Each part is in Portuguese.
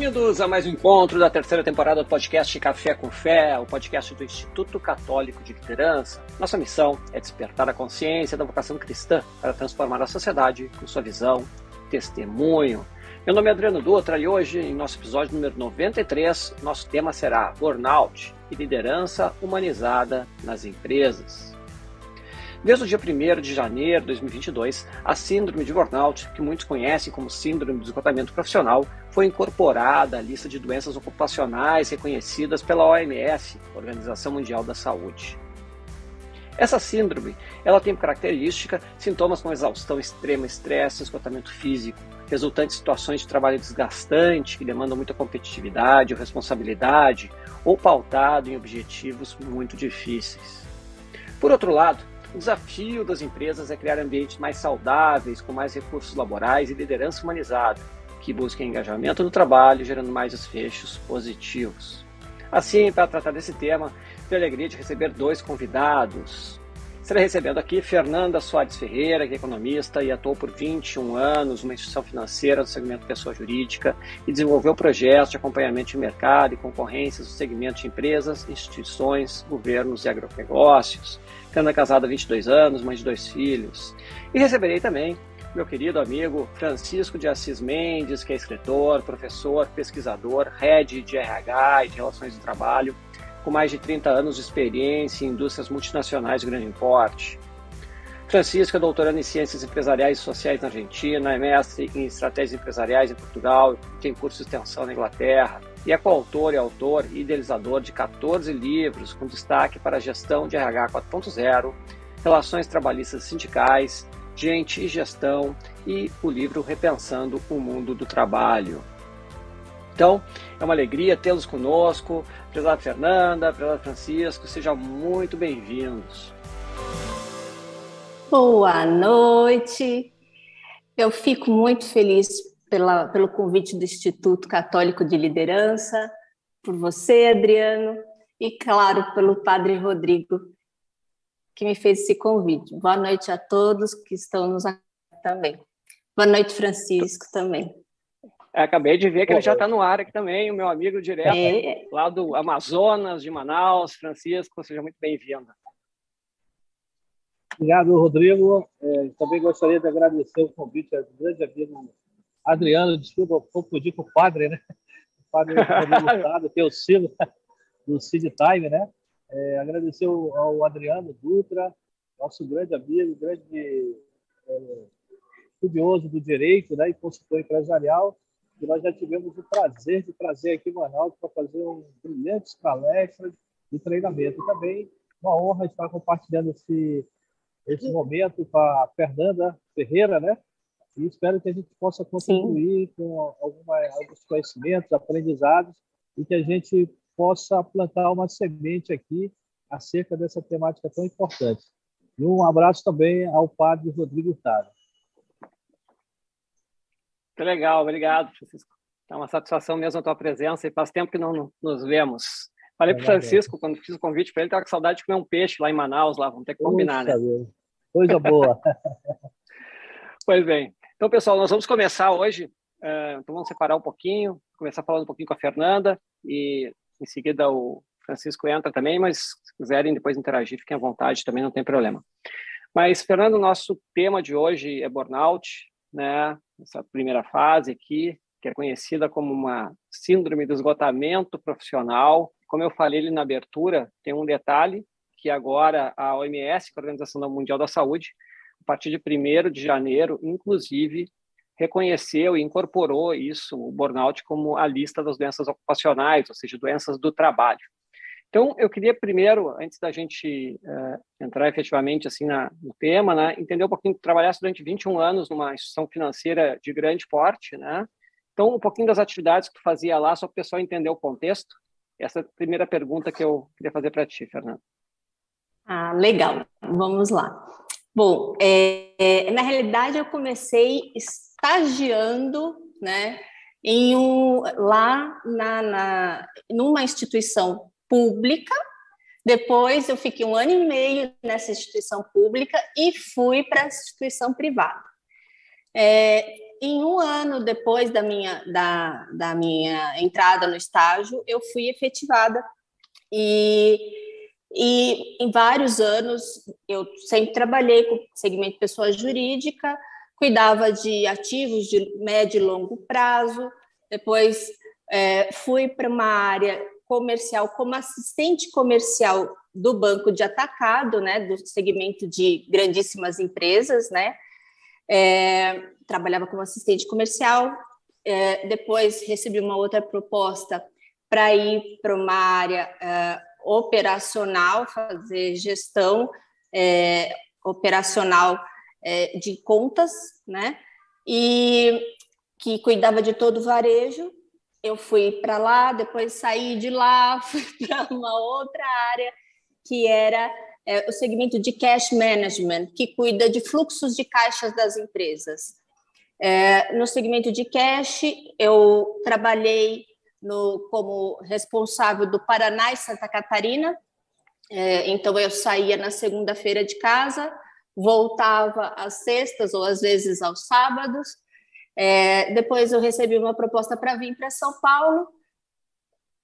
Bem-vindos a mais um encontro da terceira temporada do podcast Café com Fé, o podcast do Instituto Católico de Liderança. Nossa missão é despertar a consciência da vocação cristã para transformar a sociedade com sua visão, testemunho. Meu nome é Adriano Dutra e hoje, em nosso episódio número 93, nosso tema será Burnout e Liderança Humanizada nas Empresas. Desde o dia 1 de janeiro de 2022, a síndrome de burnout, que muitos conhecem como síndrome de esgotamento profissional, foi incorporada à lista de doenças ocupacionais reconhecidas pela OMS, Organização Mundial da Saúde. Essa síndrome, ela tem característica sintomas como exaustão extrema, estresse, esgotamento físico, resultantes de situações de trabalho desgastante que demandam muita competitividade ou responsabilidade, ou pautado em objetivos muito difíceis. Por outro lado, o desafio das empresas é criar ambientes mais saudáveis, com mais recursos laborais e liderança humanizada, que busquem engajamento no trabalho, gerando mais desfechos positivos. Assim, para tratar desse tema, tenho a alegria de receber dois convidados. Estarei recebendo aqui Fernanda Soares Ferreira, que é economista e atuou por 21 anos numa instituição financeira do segmento pessoa jurídica e desenvolveu projetos de acompanhamento de mercado e concorrências no segmento de empresas, instituições, governos e agronegócios. Fernanda casada há 22 anos, mãe de dois filhos. E receberei também meu querido amigo Francisco de Assis Mendes, que é escritor, professor, pesquisador, head de RH e de Relações do Trabalho, com mais de 30 anos de experiência em indústrias multinacionais de grande porte. Francisco é doutorando em Ciências Empresariais e Sociais na Argentina, é mestre em Estratégias Empresariais em Portugal, tem curso de extensão na Inglaterra e é coautor e autor idealizador de 14 livros com destaque para a gestão de RH 4.0, relações trabalhistas sindicais, gente e gestão e o livro Repensando o Mundo do Trabalho. Então, é uma alegria tê-los conosco. Prezado Fernanda, prezado Francisco, sejam muito bem-vindos. Boa noite. Eu fico muito feliz pela, pelo convite do Instituto Católico de Liderança, por você, Adriano, e, claro, pelo Padre Rodrigo, que me fez esse convite. Boa noite a todos que estão nos também. Boa noite, Francisco, também. Acabei de ver que ele já está no ar aqui também, o meu amigo direto é. lá do Amazonas, de Manaus, Francisco, seja muito bem-vindo. Obrigado, Rodrigo. É, também gostaria de agradecer o convite ao grande amigo Adriano, desculpa, eu confundi com o padre, né? O padre Gustavo, que é o Silo do Cid Time, né? É, agradecer ao Adriano Dutra, nosso grande amigo, grande é, estudioso do direito né, e consultor empresarial, e nós já tivemos o prazer de trazer aqui o Arnaldo para fazer um brilhantes palestras de treinamento. E também uma honra estar compartilhando esse, esse momento com a Fernanda Ferreira, né? E espero que a gente possa contribuir Sim. com alguma, alguns conhecimentos, aprendizados, e que a gente possa plantar uma semente aqui acerca dessa temática tão importante. E um abraço também ao padre Rodrigo Taro. Que legal, obrigado, Francisco. É uma satisfação mesmo a tua presença e faz tempo que não nos vemos. Falei para o Francisco, quando fiz o convite para ele, estava com saudade de comer um peixe lá em Manaus, lá, vamos ter que combinar, Puxa, né? Coisa boa. pois bem. Então, pessoal, nós vamos começar hoje, uh, então vamos separar um pouquinho, começar falando um pouquinho com a Fernanda e em seguida o Francisco entra também, mas se quiserem depois interagir, fiquem à vontade, também não tem problema. Mas, Fernando, nosso tema de hoje é burnout, né? Essa primeira fase aqui, que é conhecida como uma síndrome do esgotamento profissional. Como eu falei ali na abertura, tem um detalhe que agora a OMS, é a Organização Mundial da Saúde, a partir de 1 de janeiro, inclusive, reconheceu e incorporou isso, o burnout, como a lista das doenças ocupacionais, ou seja, doenças do trabalho. Então, eu queria primeiro, antes da gente uh, entrar efetivamente assim na, no tema, né, entender um pouquinho, trabalhasse durante 21 anos numa instituição financeira de grande porte, né? Então, um pouquinho das atividades que tu fazia lá, só para o pessoal entender o contexto. Essa é a primeira pergunta que eu queria fazer para ti, Fernanda. Ah, legal. Vamos lá. Bom, é, é, na realidade eu comecei estagiando, né, em um, lá na, na, numa instituição pública. Depois eu fiquei um ano e meio nessa instituição pública e fui para a instituição privada. É, em um ano depois da minha, da, da minha entrada no estágio, eu fui efetivada. E, e em vários anos, eu sempre trabalhei com segmento pessoa jurídica, cuidava de ativos de médio e longo prazo, depois é, fui para uma área comercial como assistente comercial do banco de atacado, né, do segmento de grandíssimas empresas, né, é, trabalhava como assistente comercial, é, depois recebi uma outra proposta para ir para uma área é, operacional, fazer gestão é, operacional é, de contas, né, e que cuidava de todo o varejo, eu fui para lá, depois saí de lá, fui para uma outra área que era é, o segmento de cash management, que cuida de fluxos de caixas das empresas. É, no segmento de cash, eu trabalhei no, como responsável do Paraná e Santa Catarina. É, então, eu saía na segunda-feira de casa, voltava às sextas ou às vezes aos sábados. É, depois, eu recebi uma proposta para vir para São Paulo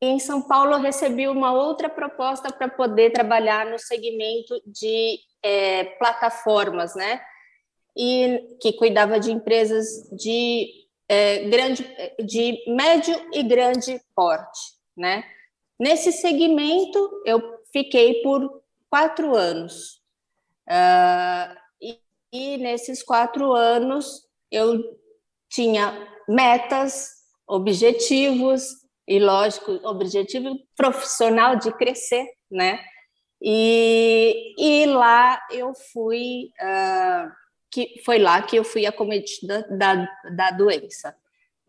em São Paulo, eu recebi uma outra proposta para poder trabalhar no segmento de é, plataformas, né? E que cuidava de empresas de é, grande, de médio e grande porte, né? Nesse segmento, eu fiquei por quatro anos. Uh, e, e nesses quatro anos, eu tinha metas, objetivos, e lógico, objetivo profissional de crescer, né? E, e lá eu fui, uh, que foi lá que eu fui acometida da, da doença.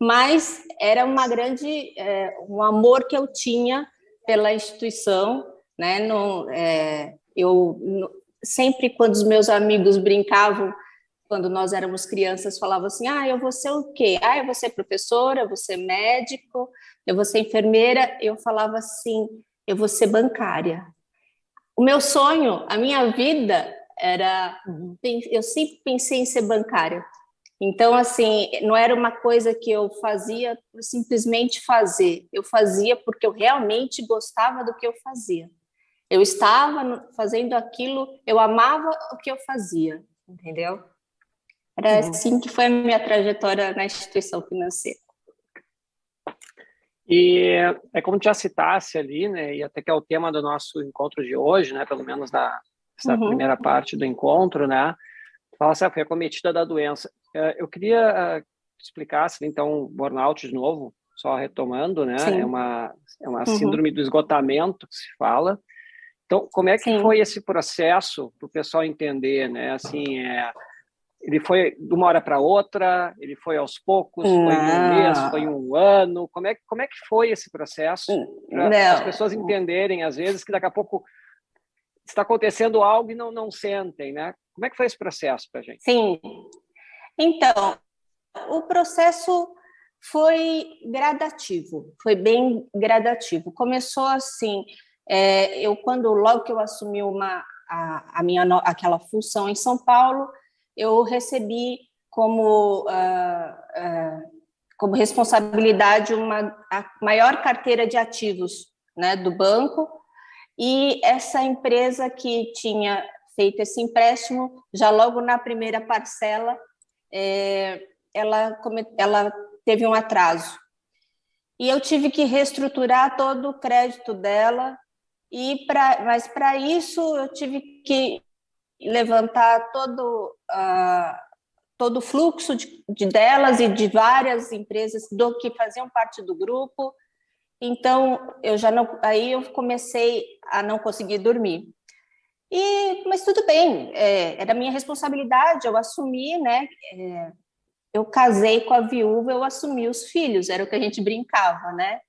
Mas era uma grande, é, um amor que eu tinha pela instituição, né? É, eu no, sempre quando os meus amigos brincavam quando nós éramos crianças, falavam assim: ah, eu vou ser o quê? Ah, eu vou ser professora, eu vou ser médico, eu vou ser enfermeira. Eu falava assim: eu vou ser bancária. O meu sonho, a minha vida era. Eu sempre pensei em ser bancária. Então, assim, não era uma coisa que eu fazia por simplesmente fazer. Eu fazia porque eu realmente gostava do que eu fazia. Eu estava fazendo aquilo, eu amava o que eu fazia, entendeu? Era uhum. assim que foi a minha trajetória na instituição financeira. E é como já citasse ali, né, e até que é o tema do nosso encontro de hoje, né, pelo menos da uhum. primeira parte do encontro, né, fala assim, ah, foi acometida da doença. É, eu queria uh, explicasse, então, burnout de novo, só retomando, né, Sim. é uma, é uma uhum. síndrome do esgotamento que se fala. Então, como é que Sim. foi esse processo para o pessoal entender, né, assim, é ele foi de uma hora para outra, ele foi aos poucos, não. foi um mês, foi um ano. Como é, como é que foi esse processo? Para as pessoas entenderem, às vezes, que daqui a pouco está acontecendo algo e não, não sentem, né? Como é que foi esse processo para a gente? Sim. Então, o processo foi gradativo, foi bem gradativo. Começou assim, é, eu quando logo que eu assumi uma a, a minha aquela função em São Paulo, eu recebi como, uh, uh, como responsabilidade uma, a maior carteira de ativos né, do banco, e essa empresa que tinha feito esse empréstimo, já logo na primeira parcela, é, ela, ela teve um atraso. E eu tive que reestruturar todo o crédito dela, e pra, mas para isso eu tive que levantar todo, uh, todo o fluxo de, de, delas e de várias empresas do que faziam parte do grupo. Então, eu já não, aí eu comecei a não conseguir dormir. E, mas tudo bem, é, era minha responsabilidade, eu assumi, né? É, eu casei com a viúva, eu assumi os filhos, era o que a gente brincava, né?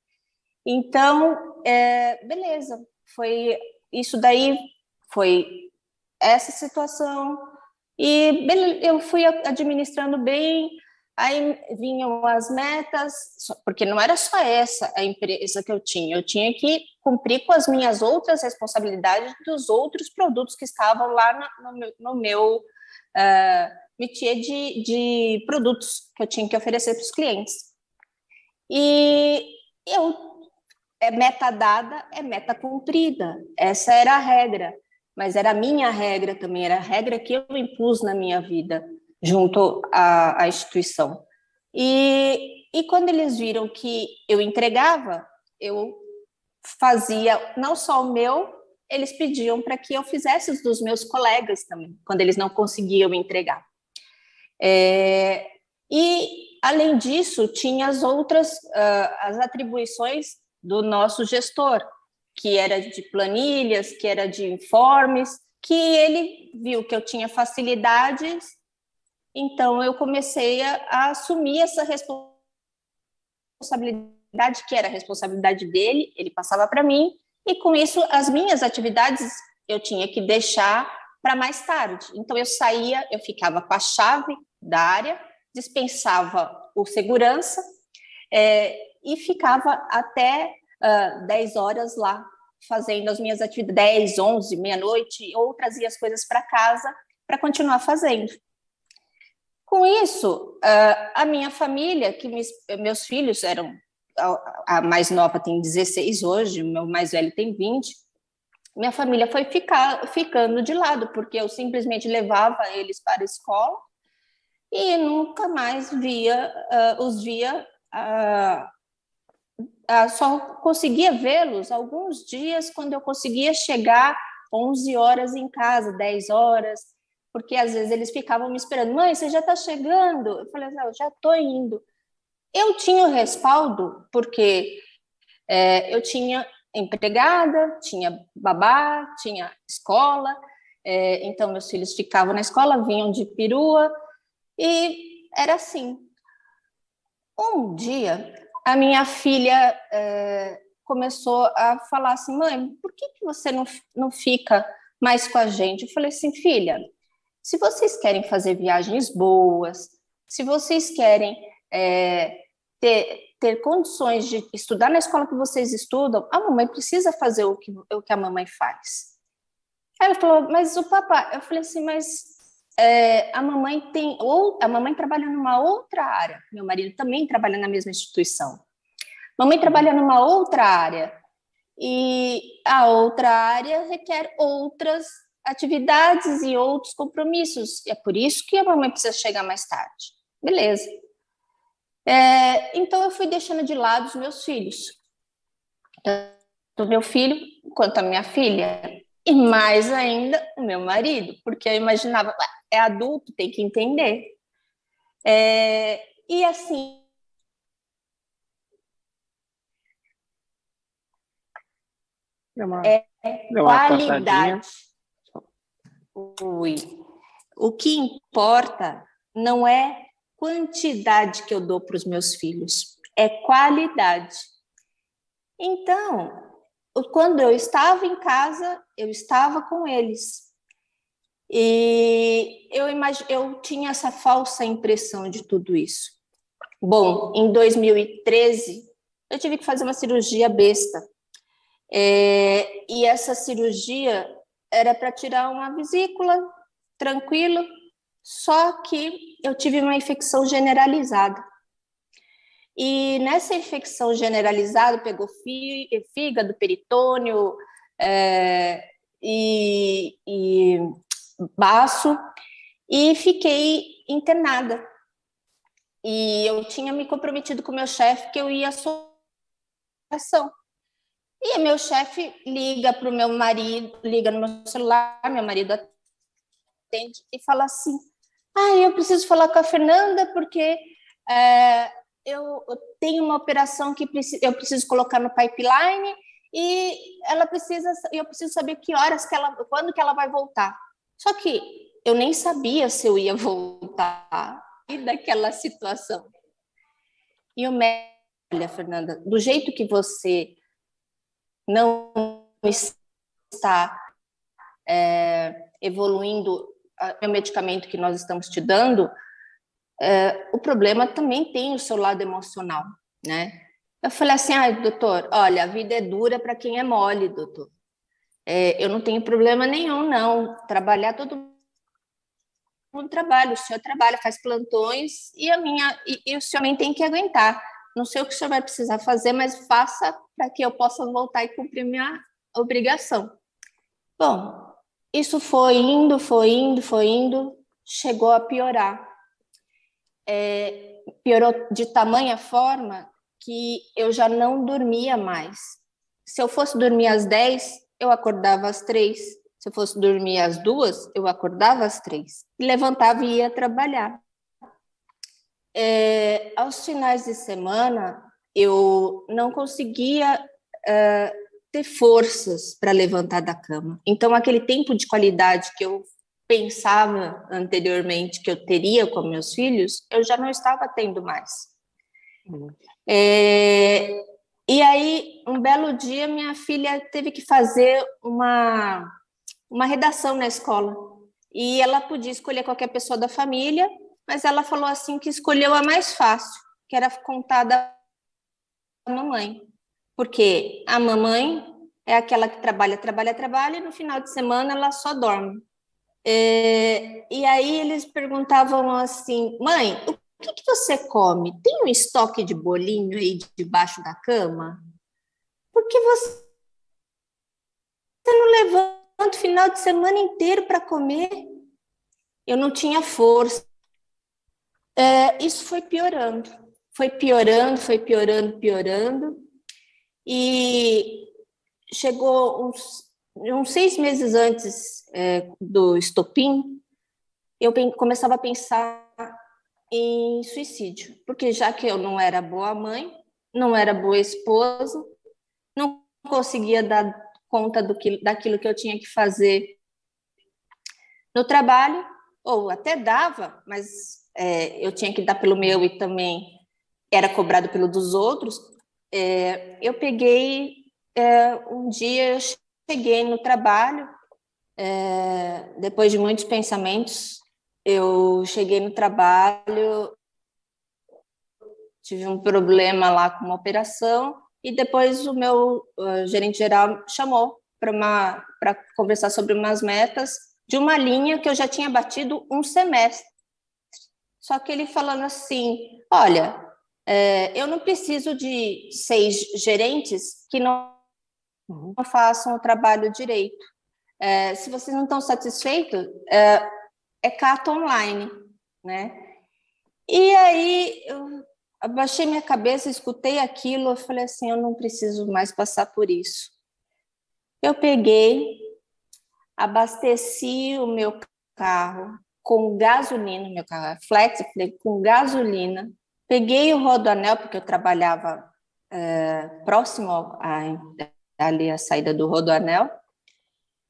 Então, é, beleza, foi isso daí foi essa situação. E eu fui administrando bem, aí vinham as metas, porque não era só essa a empresa que eu tinha, eu tinha que cumprir com as minhas outras responsabilidades dos outros produtos que estavam lá no meu, no meu uh, métier de, de produtos que eu tinha que oferecer para os clientes. E eu, é meta dada, é meta cumprida. Essa era a regra, mas era a minha regra também, era a regra que eu impus na minha vida, junto à, à instituição. E, e quando eles viram que eu entregava, eu fazia não só o meu, eles pediam para que eu fizesse os dos meus colegas também, quando eles não conseguiam entregar. É, e, além disso, tinha as outras uh, as atribuições do nosso gestor, que era de planilhas, que era de informes, que ele viu que eu tinha facilidades, então eu comecei a, a assumir essa responsabilidade, que era a responsabilidade dele, ele passava para mim, e com isso as minhas atividades eu tinha que deixar para mais tarde. Então eu saía, eu ficava com a chave da área, dispensava o segurança é, e ficava até uh, 10 horas lá fazendo as minhas atividades, 10, 11, meia-noite, ou trazia as coisas para casa para continuar fazendo. Com isso, uh, a minha família, que me, meus filhos eram a mais nova tem 16 hoje, meu mais velho tem 20. Minha família foi ficar, ficando de lado, porque eu simplesmente levava eles para a escola e nunca mais via, uh, os via, uh, só conseguia vê-los alguns dias quando eu conseguia chegar 11 horas em casa, 10 horas, porque às vezes eles ficavam me esperando, mãe, você já está chegando? Eu falei, eu já estou indo. Eu tinha o respaldo porque é, eu tinha empregada, tinha babá, tinha escola, é, então meus filhos ficavam na escola, vinham de perua, e era assim. Um dia, a minha filha é, começou a falar assim, mãe, por que, que você não, não fica mais com a gente? Eu falei assim, filha, se vocês querem fazer viagens boas, se vocês querem é, ter, ter condições de estudar na escola que vocês estudam, a mamãe precisa fazer o que, o que a mamãe faz. Ela falou, mas o papai, eu falei assim, mas é, a mamãe tem, ou a mamãe trabalha numa outra área, meu marido também trabalha na mesma instituição. Mamãe trabalha numa outra área, e a outra área requer outras atividades e outros compromissos. E é por isso que a mamãe precisa chegar mais tarde. Beleza. É, então eu fui deixando de lado os meus filhos, tanto meu filho quanto a minha filha, e mais ainda o meu marido, porque eu imaginava, é adulto, tem que entender. É, e assim. É, qualidade. O que importa não é quantidade que eu dou para os meus filhos, é qualidade. Então, quando eu estava em casa, eu estava com eles. E eu, imag... eu tinha essa falsa impressão de tudo isso. Bom, em 2013, eu tive que fazer uma cirurgia besta. É... e essa cirurgia era para tirar uma vesícula, tranquilo, só que eu tive uma infecção generalizada. E nessa infecção generalizada, pegou fígado, peritônio é, e, e baço, e fiquei internada. E eu tinha me comprometido com o meu chefe que eu ia ação. E meu chefe liga para o meu marido, liga no meu celular, meu marido atende e fala assim: ah, eu preciso falar com a Fernanda porque é, eu, eu, tenho uma operação que eu preciso colocar no pipeline e ela precisa, eu preciso saber que horas que ela, quando que ela vai voltar. Só que eu nem sabia se eu ia voltar daquela situação. E o médico, olha, Fernanda, do jeito que você não está é, evoluindo o medicamento que nós estamos te dando, é, o problema também tem o seu lado emocional, né? Eu falei assim, ah, doutor, olha, a vida é dura para quem é mole, doutor. É, eu não tenho problema nenhum, não. Trabalhar todo no trabalho, o senhor trabalha, faz plantões e a minha e, e o senhor também tem que aguentar. Não sei o que o senhor vai precisar fazer, mas faça para que eu possa voltar e cumprir minha obrigação. Bom, isso foi indo, foi indo, foi indo, chegou a piorar. É, piorou de tamanha forma que eu já não dormia mais. Se eu fosse dormir às 10, eu acordava às 3. Se eu fosse dormir às duas, eu acordava às três. Levantava e ia trabalhar. É, aos finais de semana, eu não conseguia é, ter forças para levantar da cama. Então, aquele tempo de qualidade que eu pensava anteriormente que eu teria com meus filhos, eu já não estava tendo mais. Uhum. É, e aí, um belo dia, minha filha teve que fazer uma, uma redação na escola. E ela podia escolher qualquer pessoa da família, mas ela falou assim que escolheu a mais fácil, que era contar da mamãe. Porque a mamãe é aquela que trabalha, trabalha, trabalha, e no final de semana ela só dorme. É, e aí eles perguntavam assim, mãe, o que, que você come? Tem um estoque de bolinho aí debaixo da cama? Porque você, você não levanta o final de semana inteiro para comer? Eu não tinha força. É, isso foi piorando, foi piorando, foi piorando, piorando. E chegou uns uns seis meses antes é, do estopim, eu começava a pensar em suicídio, porque já que eu não era boa mãe, não era boa esposa, não conseguia dar conta do que, daquilo que eu tinha que fazer no trabalho, ou até dava, mas é, eu tinha que dar pelo meu e também era cobrado pelo dos outros. É, eu peguei é, um dia cheguei no trabalho, é, depois de muitos pensamentos, eu cheguei no trabalho, tive um problema lá com uma operação e depois o meu uh, gerente geral chamou para conversar sobre umas metas de uma linha que eu já tinha batido um semestre. Só que ele falando assim, olha, é, eu não preciso de seis gerentes que não uhum. façam o trabalho direito. É, se vocês não estão satisfeitos, é, é carta online, né? E aí eu abaixei minha cabeça, escutei aquilo, eu falei assim, eu não preciso mais passar por isso. Eu peguei, abasteci o meu carro com gasolina, meu carro é flex, com gasolina, peguei o rodoanel, porque eu trabalhava é, próximo a, ali a saída do Rodoanel,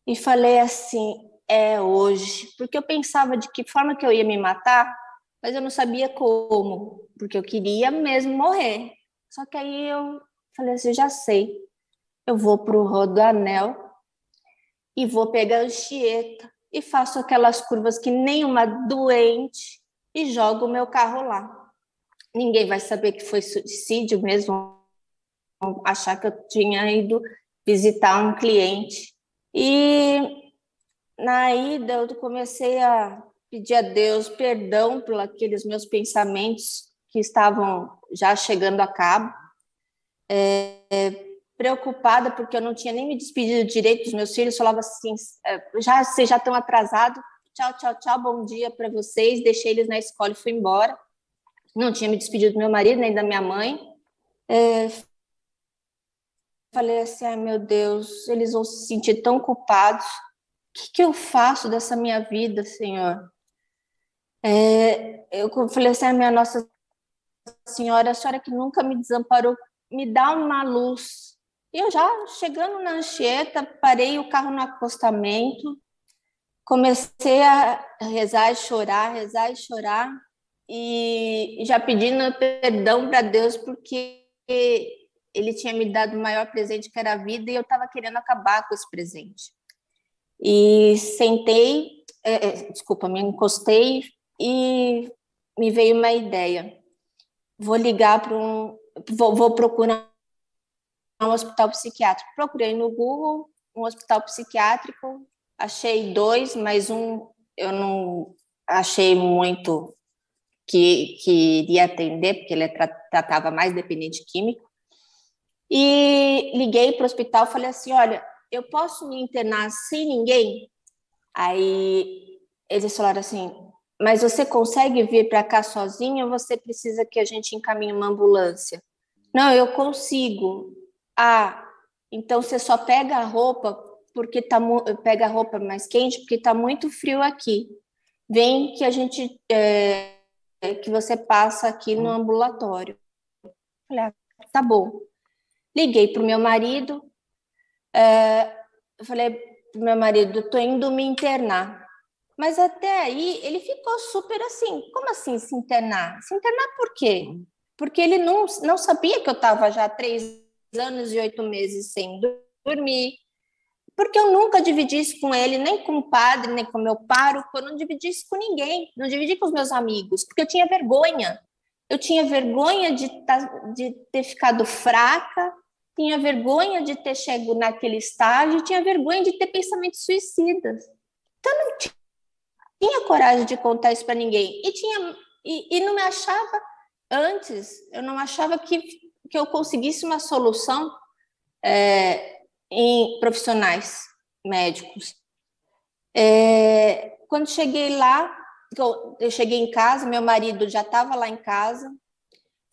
e falei assim: é hoje, porque eu pensava de que forma que eu ia me matar, mas eu não sabia como, porque eu queria mesmo morrer. Só que aí eu falei assim: já sei, eu vou para o Rodoanel e vou pegar a Anchieta e faço aquelas curvas que nem uma doente e jogo o meu carro lá. Ninguém vai saber que foi suicídio mesmo, achar que eu tinha ido visitar um cliente. E na ida eu comecei a pedir a Deus perdão por aqueles meus pensamentos que estavam já chegando a cabo. É, preocupada porque eu não tinha nem me despedido direito dos meus filhos, falava assim, é, já vocês já estão atrasados, tchau, tchau, tchau, bom dia para vocês, deixei eles na escola e fui embora. Não tinha me despedido do meu marido nem da minha mãe. É, falei assim, ai meu Deus, eles vão se sentir tão culpados. O que, que eu faço dessa minha vida, Senhor? É, eu falei assim, a minha Nossa Senhora, a senhora que nunca me desamparou, me dá uma luz. E eu já chegando na Anchieta, parei o carro no acostamento, comecei a rezar e chorar, rezar e chorar, e já pedindo perdão para Deus, porque ele tinha me dado o maior presente que era a vida e eu estava querendo acabar com esse presente. E sentei, é, é, desculpa, me encostei e me veio uma ideia. Vou ligar para um, vou, vou procurar um hospital psiquiátrico. Procurei no Google um hospital psiquiátrico, achei dois, mas um eu não achei muito que, que iria atender, porque ele tratava mais dependente químico. E liguei para o hospital falei assim: olha, eu posso me internar sem ninguém? Aí eles falaram assim: mas você consegue vir para cá sozinho ou você precisa que a gente encaminhe uma ambulância? Não, eu consigo. Ah, então você só pega a roupa porque tá pega a roupa mais quente porque está muito frio aqui. Vem que a gente é, que você passa aqui no ambulatório. Falei, ah, tá bom. Liguei para o meu marido, é, falei para meu marido, estou indo me internar. Mas até aí ele ficou super assim. Como assim se internar? Se internar por quê? Porque ele não, não sabia que eu estava já três anos e oito meses sem dormir. Porque eu nunca dividi isso com ele, nem com o padre, nem com meu pároco, eu não dividi isso com ninguém, não dividi com os meus amigos, porque eu tinha vergonha. Eu tinha vergonha de, tá, de ter ficado fraca, tinha vergonha de ter chegado naquele estágio, tinha vergonha de ter pensamentos suicidas. Então, não tinha coragem de contar isso para ninguém. E, tinha, e, e, não me achava, antes, eu não achava que, que eu conseguisse uma solução é, em profissionais médicos. É, quando cheguei lá, eu cheguei em casa, meu marido já estava lá em casa,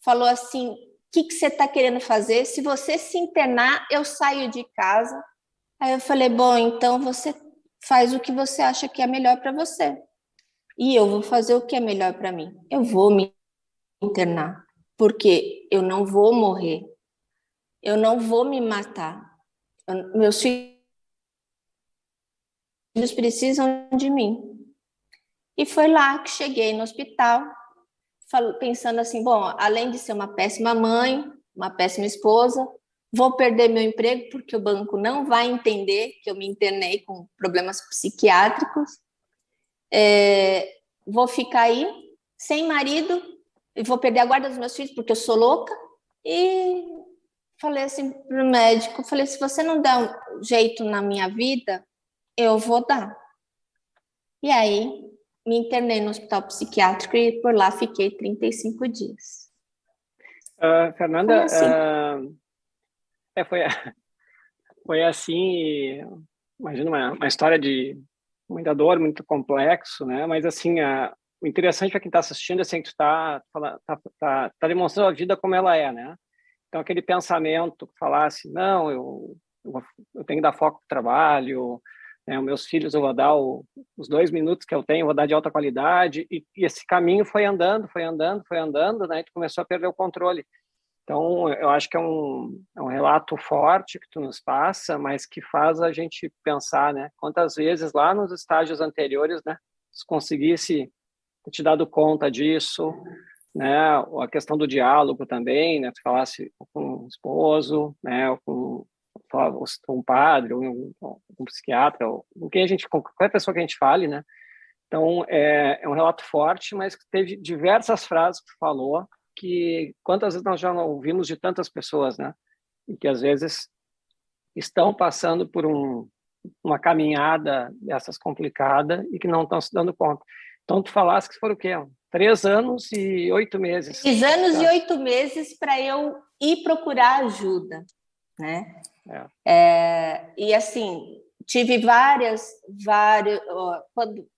falou assim: o que, que você está querendo fazer? Se você se internar, eu saio de casa. Aí eu falei: bom, então você faz o que você acha que é melhor para você. E eu vou fazer o que é melhor para mim. Eu vou me internar, porque eu não vou morrer. Eu não vou me matar. Eu, meus filhos precisam de mim. E foi lá que cheguei no hospital, pensando assim: bom, além de ser uma péssima mãe, uma péssima esposa, vou perder meu emprego porque o banco não vai entender que eu me internei com problemas psiquiátricos. É, vou ficar aí sem marido e vou perder a guarda dos meus filhos porque eu sou louca. E falei assim para o médico, falei, se você não der um jeito na minha vida, eu vou dar. E aí me internei no hospital psiquiátrico e por lá fiquei 35 dias. Uh, Fernanda, foi assim. Uh, é, foi, foi assim, imagina uma, uma história de muita dor, muito complexo, né? Mas assim, a, o interessante para quem está assistindo é assim, que está tá, tá, tá demonstrando a vida como ela é, né? Então aquele pensamento que falasse, não, eu, eu, tenho que dar foco no trabalho, né, os meus filhos eu vou dar o, os dois minutos que eu tenho, vou dar de alta qualidade, e, e, esse caminho foi andando, foi andando, foi andando, né, e tu começou a perder o controle. Então, eu acho que é um, é um relato forte que tu nos passa, mas que faz a gente pensar, né, quantas vezes lá nos estágios anteriores, né, se conseguisse te dado conta disso, né, a questão do diálogo também, né, tu falasse com o esposo, né, com um padre, ou um, um psiquiatra, ou com quem a gente, com qualquer pessoa que a gente fale, né? Então, é, é um relato forte, mas teve diversas frases que tu falou, que quantas vezes nós já não ouvimos de tantas pessoas, né? E que às vezes estão passando por um, uma caminhada dessas complicada e que não estão se dando conta. Então, tu falaste que foram o quê? Três anos e oito meses. Três anos tá? e oito meses para eu ir procurar ajuda, né? É. É, e assim, tive várias, várias, quando,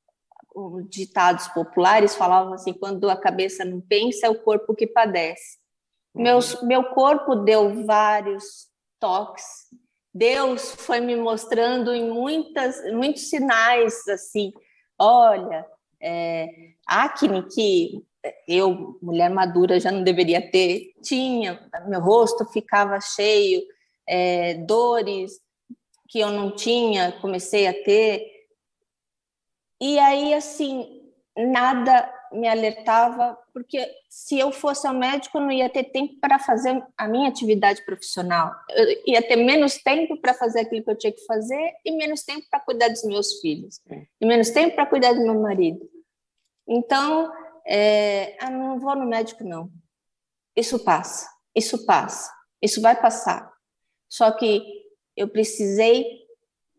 ditados populares falavam assim, quando a cabeça não pensa, é o corpo que padece. Uhum. Meus, meu corpo deu vários toques, Deus foi me mostrando em muitas, muitos sinais, assim, olha, é, acne que eu, mulher madura, já não deveria ter, tinha, meu rosto ficava cheio, é, dores que eu não tinha, comecei a ter. E aí, assim, nada me alertava, porque se eu fosse ao médico, eu não ia ter tempo para fazer a minha atividade profissional. Eu ia ter menos tempo para fazer aquilo que eu tinha que fazer e menos tempo para cuidar dos meus filhos, e menos tempo para cuidar do meu marido. Então, é, ah, não vou no médico, não. Isso passa, isso passa, isso vai passar. Só que eu precisei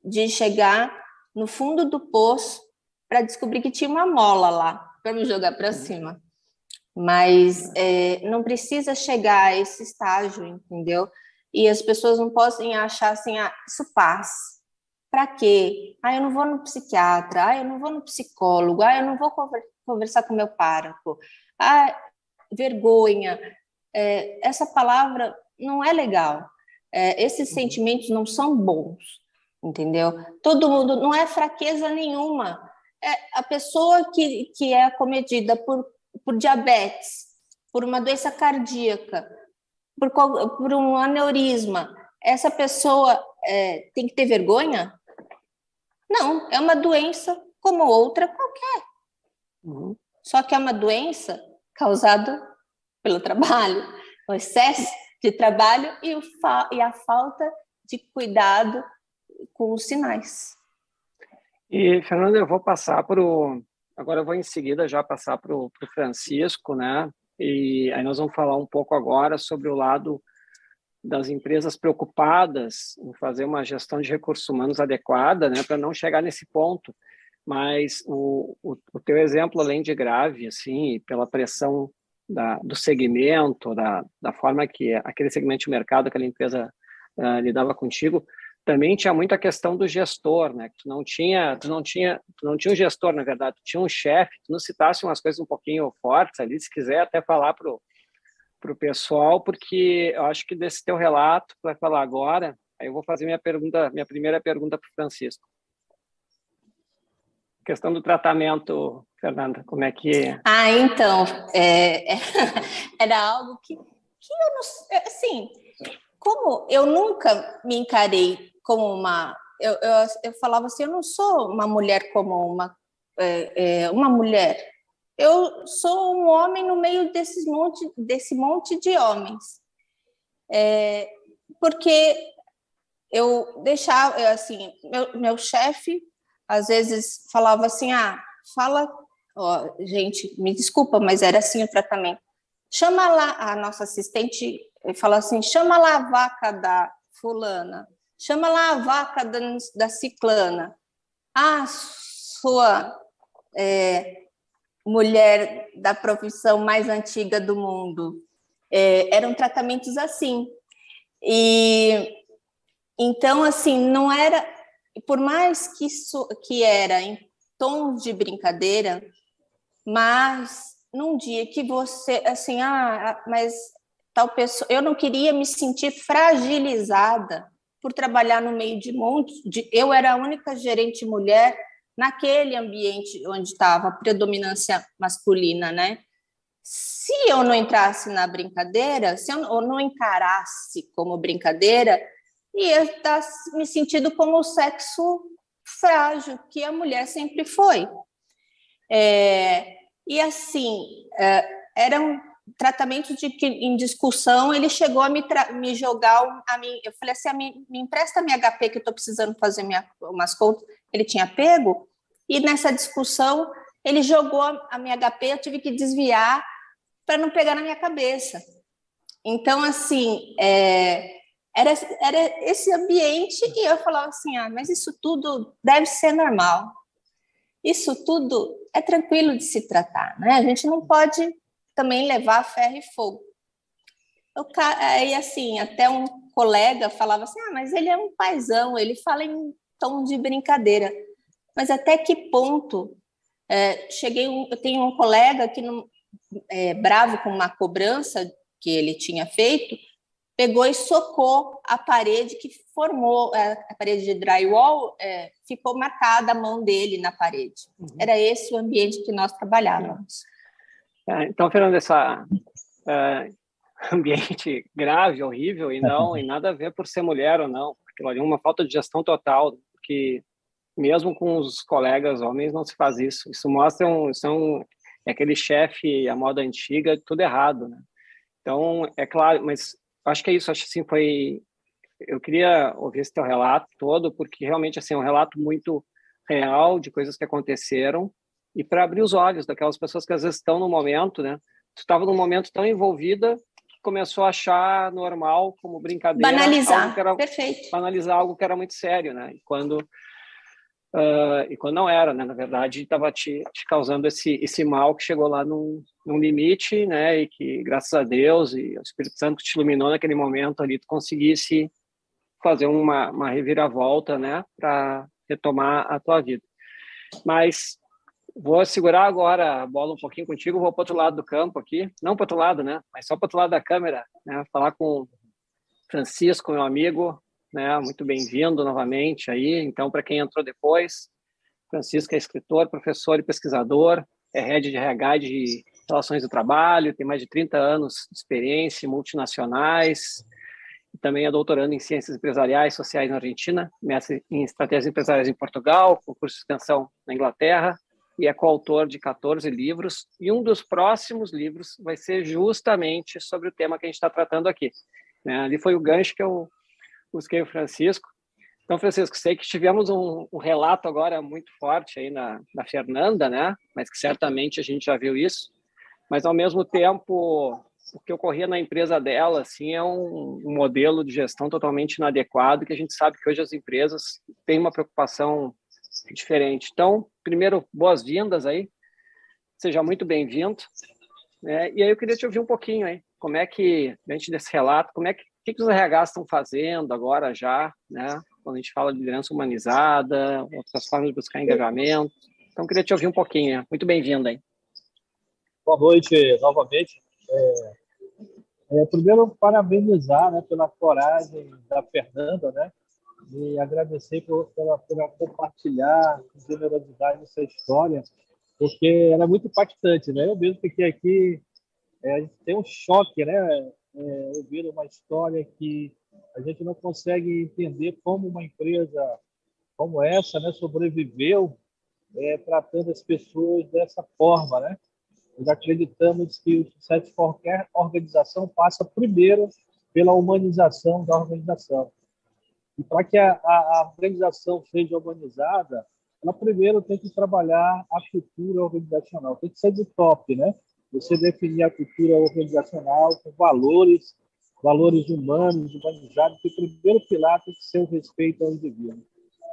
de chegar no fundo do poço para descobrir que tinha uma mola lá para me jogar para cima. Mas é, não precisa chegar a esse estágio, entendeu? E as pessoas não podem achar assim, ah, isso passa. Para quê? Ah, eu não vou no psiquiatra, ah, eu não vou no psicólogo, ah, eu não vou conversar com meu pároco. Ah, vergonha. É, essa palavra não é legal. É, esses uhum. sentimentos não são bons, entendeu? Todo mundo, não é fraqueza nenhuma. É a pessoa que, que é acomedida por, por diabetes, por uma doença cardíaca, por, por um aneurisma, essa pessoa é, tem que ter vergonha? Não, é uma doença como outra qualquer. Uhum. Só que é uma doença causada pelo trabalho, o excesso de trabalho e, e a falta de cuidado com os sinais. E, Fernanda, eu vou passar para o. Agora eu vou em seguida já passar para o Francisco, né? E aí nós vamos falar um pouco agora sobre o lado das empresas preocupadas em fazer uma gestão de recursos humanos adequada, né, para não chegar nesse ponto. Mas o, o, o, teu exemplo, além de grave, assim, pela pressão da, do segmento, da, da forma que aquele segmento de mercado, aquela empresa uh, lidava contigo, também tinha muita questão do gestor, né? Tu não tinha, tu não tinha, tu não tinha um gestor, na verdade, tu tinha um chefe. Tu não citasse umas coisas um pouquinho fortes ali, se quiser até falar pro para o pessoal, porque eu acho que desse teu relato vai falar agora, aí eu vou fazer minha pergunta, minha primeira pergunta para o Francisco. Questão do tratamento, Fernanda, como é que? Ah, então, é, era algo que, que eu não, assim, como eu nunca me encarei como uma, eu, eu, eu falava assim, eu não sou uma mulher como uma, é, é, uma mulher, eu sou um homem no meio desses monte, desse monte de homens. É, porque eu deixava, assim, meu, meu chefe às vezes falava assim, ah, fala, ó, gente, me desculpa, mas era assim o tratamento. Chama lá a nossa assistente, fala assim, chama lá a vaca da fulana, chama lá a vaca da, da ciclana. Ah, sua é, mulher da profissão mais antiga do mundo. É, eram tratamentos assim. E então, assim, não era, por mais que isso que era em tons de brincadeira, mas num dia que você, assim, ah, mas tal pessoa, eu não queria me sentir fragilizada por trabalhar no meio de monte de, eu era a única gerente mulher naquele ambiente onde estava a predominância masculina, né? Se eu não entrasse na brincadeira, se eu não encarasse como brincadeira, ia estar me sentindo como o sexo frágil que a mulher sempre foi. É, e assim, é, tratamento de que em discussão ele chegou a me, me jogar a mim, eu falei assim, me, me empresta minha HP que eu estou precisando fazer minha, umas contas. Ele tinha pego e nessa discussão ele jogou a minha HP, eu tive que desviar para não pegar na minha cabeça. Então, assim, é, era, era esse ambiente e eu falava assim, ah, mas isso tudo deve ser normal. Isso tudo é tranquilo de se tratar, né? A gente não pode também levar ferro e fogo. Eu, aí, assim, até um colega falava assim, ah, mas ele é um paizão, ele fala em tom de brincadeira mas até que ponto é, cheguei eu tenho um colega que não, é, bravo com uma cobrança que ele tinha feito pegou e socou a parede que formou é, a parede de drywall é, ficou marcada a mão dele na parede uhum. era esse o ambiente que nós trabalhávamos então Fernando essa é, ambiente grave horrível e não e nada a ver por ser mulher ou não aquilo ali é uma falta de gestão total que mesmo com os colegas homens não se faz isso. Isso mostra um, são é aquele chefe a moda antiga, tudo errado, né? Então, é claro, mas acho que é isso, acho que assim foi eu queria ouvir esse teu relato todo, porque realmente assim é um relato muito real de coisas que aconteceram e para abrir os olhos daquelas pessoas que às vezes estão no momento, né? Tu estava num momento tão envolvida que começou a achar normal como brincadeira, banalizar, era, perfeito, banalizar algo que era muito sério, né? E quando Uh, e quando não era, né? Na verdade, estava te, te, causando esse, esse mal que chegou lá num, num, limite, né? E que, graças a Deus e o Espírito Santo te iluminou naquele momento ali, tu conseguisse fazer uma, uma reviravolta, né? Para retomar a tua vida. Mas vou segurar agora a bola um pouquinho contigo, vou para outro lado do campo aqui, não para outro lado, né? Mas só para outro lado da câmera, né? Falar com Francisco, meu amigo, né? Muito bem-vindo novamente aí. Então, para quem entrou depois, Francisco é escritor, professor e pesquisador, é head de RH de Relações do Trabalho, tem mais de 30 anos de experiência em multinacionais, também é doutorando em Ciências Empresariais Sociais na Argentina, mestre em Estratégias Empresariais em Portugal, com curso de extensão na Inglaterra, e é coautor de 14 livros, e um dos próximos livros vai ser justamente sobre o tema que a gente está tratando aqui. Né? Ali foi o gancho que eu busquei o Francisco. Então, Francisco, sei que tivemos um, um relato agora muito forte aí na, na Fernanda, né? Mas que certamente a gente já viu isso. Mas, ao mesmo tempo, o que ocorria na empresa dela, assim, é um, um modelo de gestão totalmente inadequado, que a gente sabe que hoje as empresas têm uma preocupação diferente. Então, primeiro, boas-vindas aí. Seja muito bem-vindo. É, e aí eu queria te ouvir um pouquinho aí, como é que, diante desse relato, como é que que, que os RH estão fazendo agora já, né? Quando a gente fala de liderança humanizada, outras formas de buscar engajamento. Então, queria te ouvir um pouquinho. Muito bem-vindo aí. Boa noite novamente. É, é, primeiro, parabenizar né, pela coragem da Fernanda, né? E agradecer por, pela, por compartilhar com generosidade essa história, porque ela é muito impactante, né? Eu mesmo fiquei aqui, é, a gente tem um choque, né? é, ouvir uma história que a gente não consegue entender como uma empresa como essa né, sobreviveu é, tratando as pessoas dessa forma. Né? Nós acreditamos que o sucesso de qualquer organização passa primeiro pela humanização da organização. E para que a, a, organização seja humanizada, ela primeiro tem que trabalhar a cultura organizacional, tem que ser do top, né? você definir a cultura organizacional com valores, valores humanos, humanizados, que o primeiro pilar tem que ser o respeito ao indivíduo.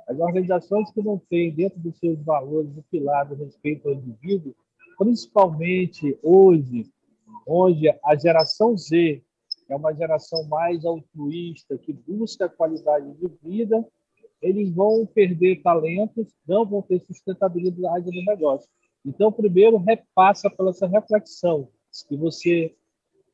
As organizações que não têm dentro dos seus valores o pilar do respeito ao indivíduo, principalmente hoje, onde a geração Z é uma geração mais altruísta, que busca qualidade de vida, eles vão perder talentos, não vão ter sustentabilidade no negócio. Então, primeiro, repassa pela essa reflexão e você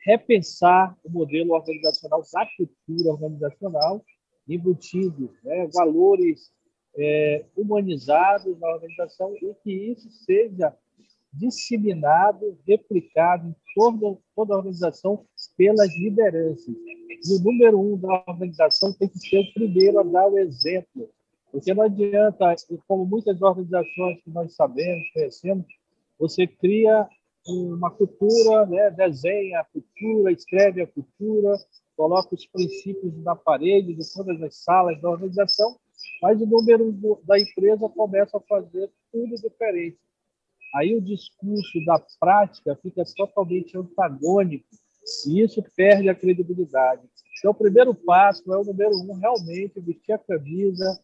repensar o modelo organizacional, a cultura organizacional, embutindo né, valores é, humanizados na organização e que isso seja disseminado, replicado em toda, toda a organização pelas lideranças. E o número um da organização tem que ser o primeiro a dar o exemplo porque não adianta, como muitas organizações que nós sabemos, conhecemos, você cria uma cultura, né? desenha a cultura, escreve a cultura, coloca os princípios na parede de todas as salas da organização, mas o número da empresa começa a fazer tudo diferente. Aí o discurso da prática fica totalmente antagônico isso perde a credibilidade. Então, o primeiro passo é o número um, realmente vestir a camisa,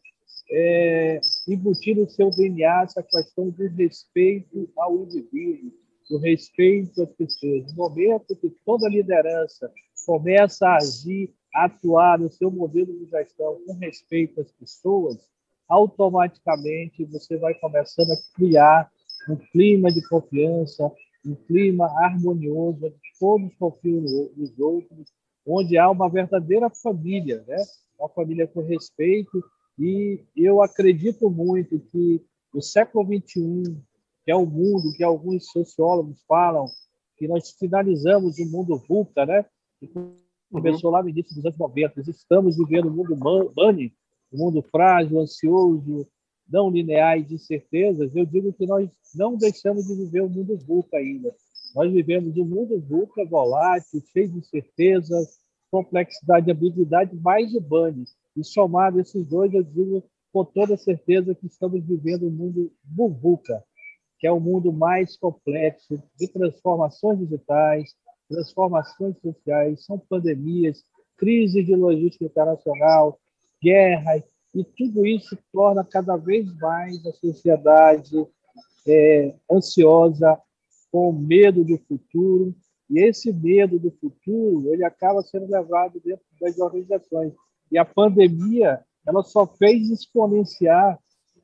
é, embutir no seu DNA essa questão do respeito ao indivíduo, do respeito às pessoas. No momento que toda liderança começa a agir, a atuar no seu modelo de gestão com respeito às pessoas, automaticamente você vai começando a criar um clima de confiança, um clima harmonioso, onde todos confiam nos outros, onde há uma verdadeira família, né? uma família com respeito e eu acredito muito que o século XXI, que é o mundo que alguns sociólogos falam, que nós finalizamos o mundo VUCA, né? Que começou uhum. lá no início dos anos 90. Estamos vivendo um mundo bunny, um mundo frágil, ansioso, não linear e de certezas. Eu digo que nós não deixamos de viver o mundo VUCA ainda. Nós vivemos um mundo VUCA volátil, cheio de certezas, complexidade ambiguidade, mais o bunny. E somado esses dois, eu digo com toda certeza que estamos vivendo um mundo burbuca, que é o um mundo mais complexo de transformações digitais, transformações sociais, são pandemias, crise de logística internacional, guerra E tudo isso torna cada vez mais a sociedade é, ansiosa, com medo do futuro. E esse medo do futuro ele acaba sendo levado dentro das organizações. E a pandemia ela só fez exponenciar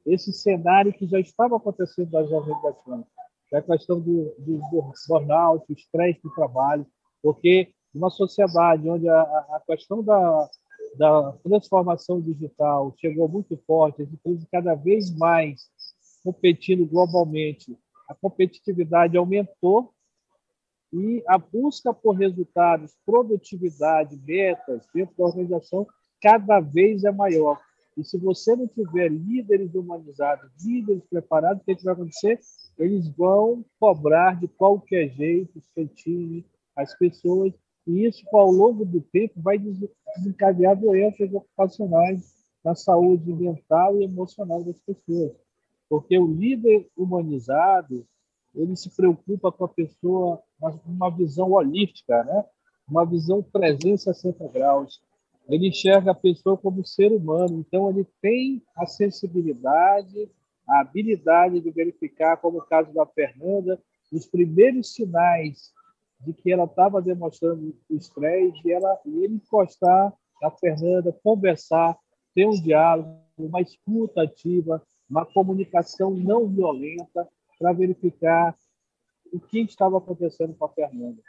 esse cenário que já estava acontecendo nas organizações. A questão do, do, do burnout, estresse do trabalho, porque uma sociedade onde a, a questão da, da transformação digital chegou muito forte, as empresas cada vez mais competindo globalmente, a competitividade aumentou e a busca por resultados, produtividade, metas dentro da organização cada vez é maior. E se você não tiver líderes humanizados, líderes preparados, o que, é que vai acontecer? Eles vão cobrar de qualquer jeito time, as pessoas, e isso, ao longo do tempo, vai desencadear doenças ocupacionais na saúde mental e emocional das pessoas. Porque o líder humanizado, ele se preocupa com a pessoa, uma visão holística, né? uma visão 360 graus. Ele enxerga a pessoa como ser humano, então ele tem a sensibilidade, a habilidade de verificar, como o caso da Fernanda, os primeiros sinais de que ela estava demonstrando estresse e, ela, e ele encostar a Fernanda, conversar, ter um diálogo, uma escuta ativa, uma comunicação não violenta para verificar o que estava acontecendo com a Fernanda.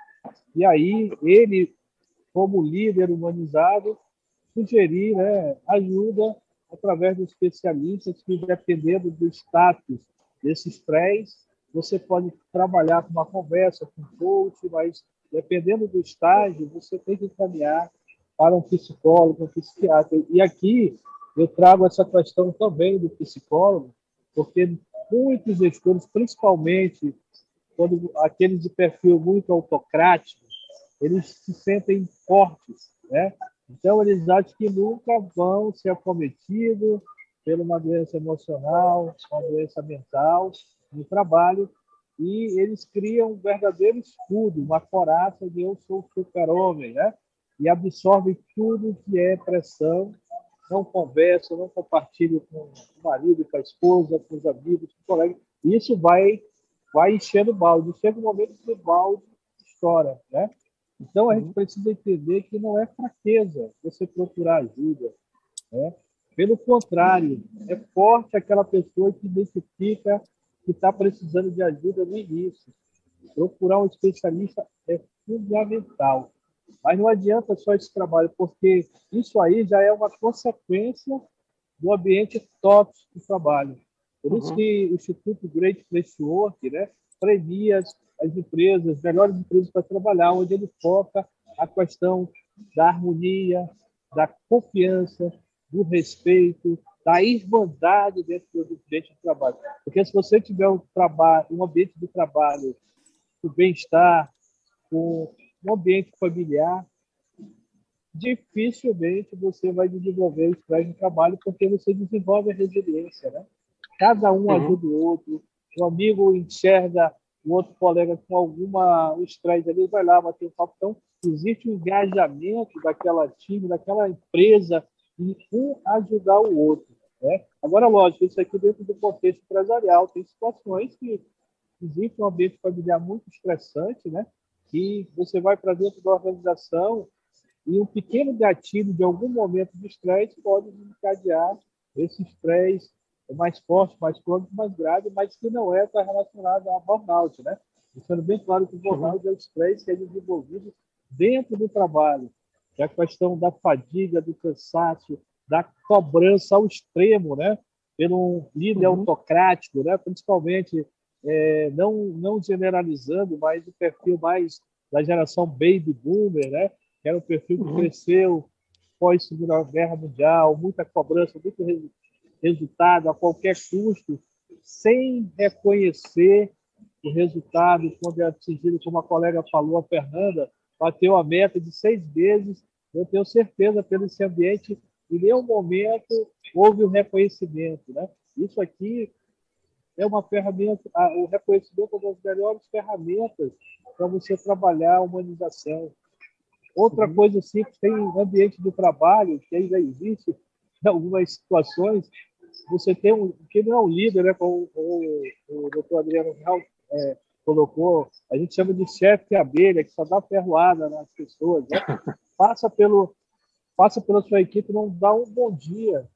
E aí ele, como líder humanizado, sugerir né, ajuda através de especialistas que, dependendo do status desses três, você pode trabalhar com uma conversa com um coach, mas dependendo do estágio, você tem que encaminhar para um psicólogo, um psiquiatra. E aqui eu trago essa questão também do psicólogo, porque muitos gestores, principalmente quando aqueles de perfil muito autocrático, eles se sentem fortes, né? Então eles acham que nunca vão ser acometidos por uma doença emocional, uma doença mental no trabalho e eles criam um verdadeiro escudo, uma coraça de eu sou super-homem, né? E absorvem tudo que é pressão, não conversa, não compartilha com o marido, com a esposa, com os amigos, com o colega. Isso vai vai enchendo o balde. Chega um momento que o balde estoura, né? Então a gente uhum. precisa entender que não é fraqueza você procurar ajuda, né? Pelo contrário, é forte aquela pessoa que identifica que está precisando de ajuda no início. Procurar um especialista é fundamental. Mas não adianta só esse trabalho, porque isso aí já é uma consequência do ambiente tóxico do trabalho. Por isso uhum. que o Instituto Great Place Work né, premia as, as empresas, as melhores empresas para trabalhar, onde ele foca a questão da harmonia, da confiança, do respeito, da irmandade dentro do ambiente de trabalho. Porque se você tiver um, trabalho, um ambiente de trabalho com bem-estar, com um ambiente familiar, dificilmente você vai desenvolver o estresse no trabalho, porque você desenvolve a resiliência. Né? Cada um uhum. ajuda o outro. O amigo enxerga o outro colega com alguma estresse ali, vai lá bater um papo. Então, existe um engajamento daquela time, daquela empresa, em um ajudar o outro. Né? Agora, lógico, isso aqui dentro do contexto empresarial, tem situações que existe um ambiente familiar muito estressante, né? que você vai para dentro da organização e um pequeno gatilho de algum momento de estresse pode desencadear esse estresse mais forte, mais crônico, mais grave, mas que não é relacionado a burnout, né? Deixando bem claro que o burnout é o estresse que é desenvolvido dentro do trabalho. É a questão da fadiga, do cansaço, da cobrança ao extremo, né? Pelo líder uhum. autocrático, né? Principalmente é, não não generalizando, mas o perfil mais da geração baby boomer, né? Que era o perfil que uhum. cresceu pós Segunda Guerra Mundial, muita cobrança, muito resultado a qualquer custo, sem reconhecer o resultado quando é atingido, como a colega falou, a Fernanda, bateu a meta de seis meses. Eu tenho certeza pelo esse ambiente em nenhum momento houve o um reconhecimento. Né? Isso aqui é uma ferramenta, o reconhecimento é uma das melhores ferramentas para você trabalhar a humanização. Outra uhum. coisa simples, tem ambiente do trabalho que ainda existe, em algumas situações, você tem um, que não é um líder, né, como o, o, o doutor Adriano Real é, colocou, a gente chama de chefe de abelha, que só dá ferroada nas pessoas, né? passa, pelo, passa pela sua equipe não dá um bom dia.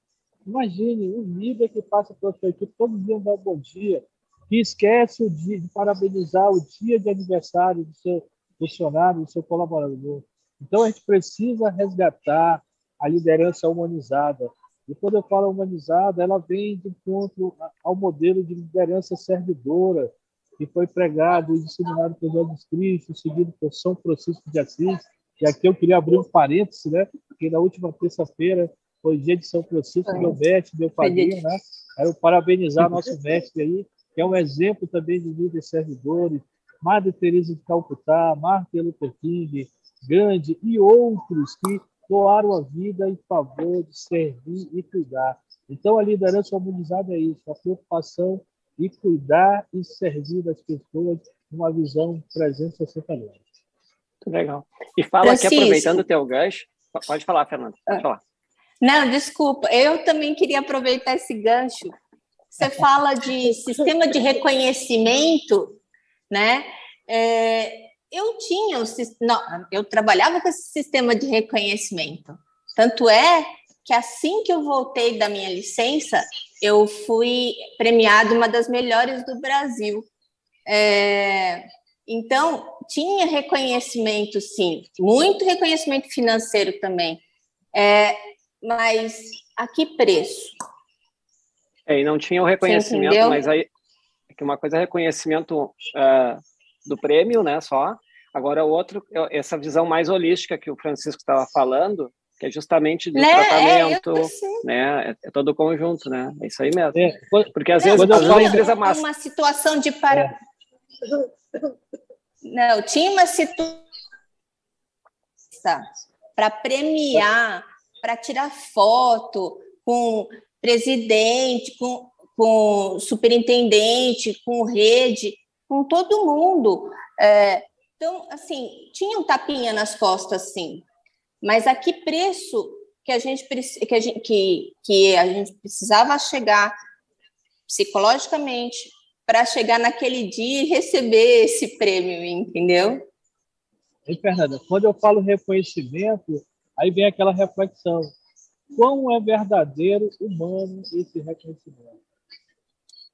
Imagine um líder que passa pela sua equipe todo dia não dá um bom dia, que esquece o dia de parabenizar o dia de aniversário do seu funcionário, do seu colaborador. Então, a gente precisa resgatar a liderança humanizada. E quando eu falo humanizada, ela vem de encontro ao modelo de liderança servidora, que foi pregado e disseminado por Jesus Cristo, seguido por São Francisco de Assis. E aqui eu queria abrir um parêntese, né? Porque na última terça-feira foi dia de São Francisco, meu mestre, meu padrinho, né? Quero parabenizar nosso mestre aí, que é um exemplo também de líderes servidores, Madre Teresa de Calcutá, Martin Luther King, Gandhi e outros que doaram a vida em favor de servir e cuidar. Então, a liderança humanizada é isso, a preocupação e cuidar e servir as pessoas numa visão 360 graus. Muito legal. E fala aqui, aproveitando o teu gancho, pode falar, Fernanda, pode falar. Não, desculpa, eu também queria aproveitar esse gancho. Você fala de sistema de reconhecimento, né? É, eu tinha, o, não, eu trabalhava com esse sistema de reconhecimento. Tanto é que assim que eu voltei da minha licença, eu fui premiada uma das melhores do Brasil. É, então, tinha reconhecimento, sim, muito reconhecimento financeiro também. É, mas a que preço? É, e não tinha o reconhecimento, mas aí é que uma coisa é reconhecimento uh, do prêmio, né, só. Agora, o outro, essa visão mais holística que o Francisco estava falando, que é justamente do né? tratamento, é, né? É, é, todo o conjunto, né? É isso aí mesmo. É. Porque às vezes, às vezes a empresa massa... uma situação de para é. Não, tinha uma situação para premiar, para tirar foto com presidente, com, com superintendente, com rede, com todo mundo. É, então, assim, tinha um tapinha nas costas, sim. Mas a que preço que a gente, que a gente, que, que a gente precisava chegar psicologicamente para chegar naquele dia e receber esse prêmio, entendeu? E, Fernanda, quando eu falo reconhecimento, aí vem aquela reflexão. Quão é verdadeiro, humano esse reconhecimento?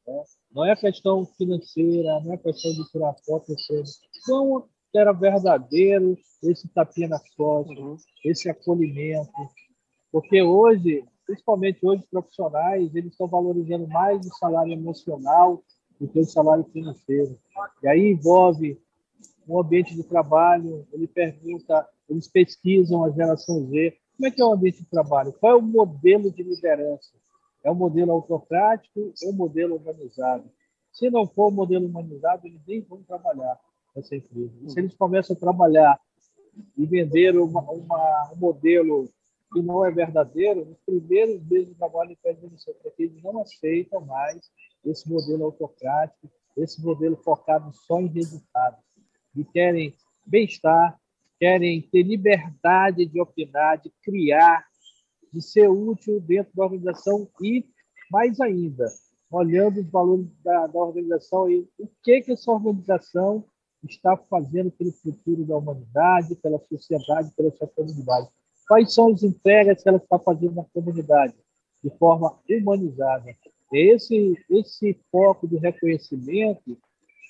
É, não é questão financeira, não é questão de tirar foto, quão era verdadeiro esse tapinha nas costas, uhum. esse acolhimento. Porque hoje, principalmente hoje, os profissionais, eles estão valorizando mais o salário emocional do que o salário financeiro. E aí envolve um ambiente de trabalho, ele pergunta, eles pesquisam a geração Z, como é que é o ambiente de trabalho? Qual é o modelo de liderança? É um modelo autocrático ou um modelo humanizado? Se não for o modelo humanizado, eles nem vão trabalhar nessa empresa. Se eles começam a trabalhar e vender uma, uma, um modelo que não é verdadeiro, nos primeiros meses de trabalho ele pede demissão, porque eles não aceitam mais esse modelo autocrático, esse modelo focado só em resultados. E querem bem-estar, querem ter liberdade de opinar, de criar, de ser útil dentro da organização e, mais ainda, olhando os valores da, da organização e o que, que essa organização está fazendo pelo futuro da humanidade, pela sociedade, pela sua comunidade. Quais são as entregas que ela está fazendo na comunidade de forma humanizada? É esse, esse foco do reconhecimento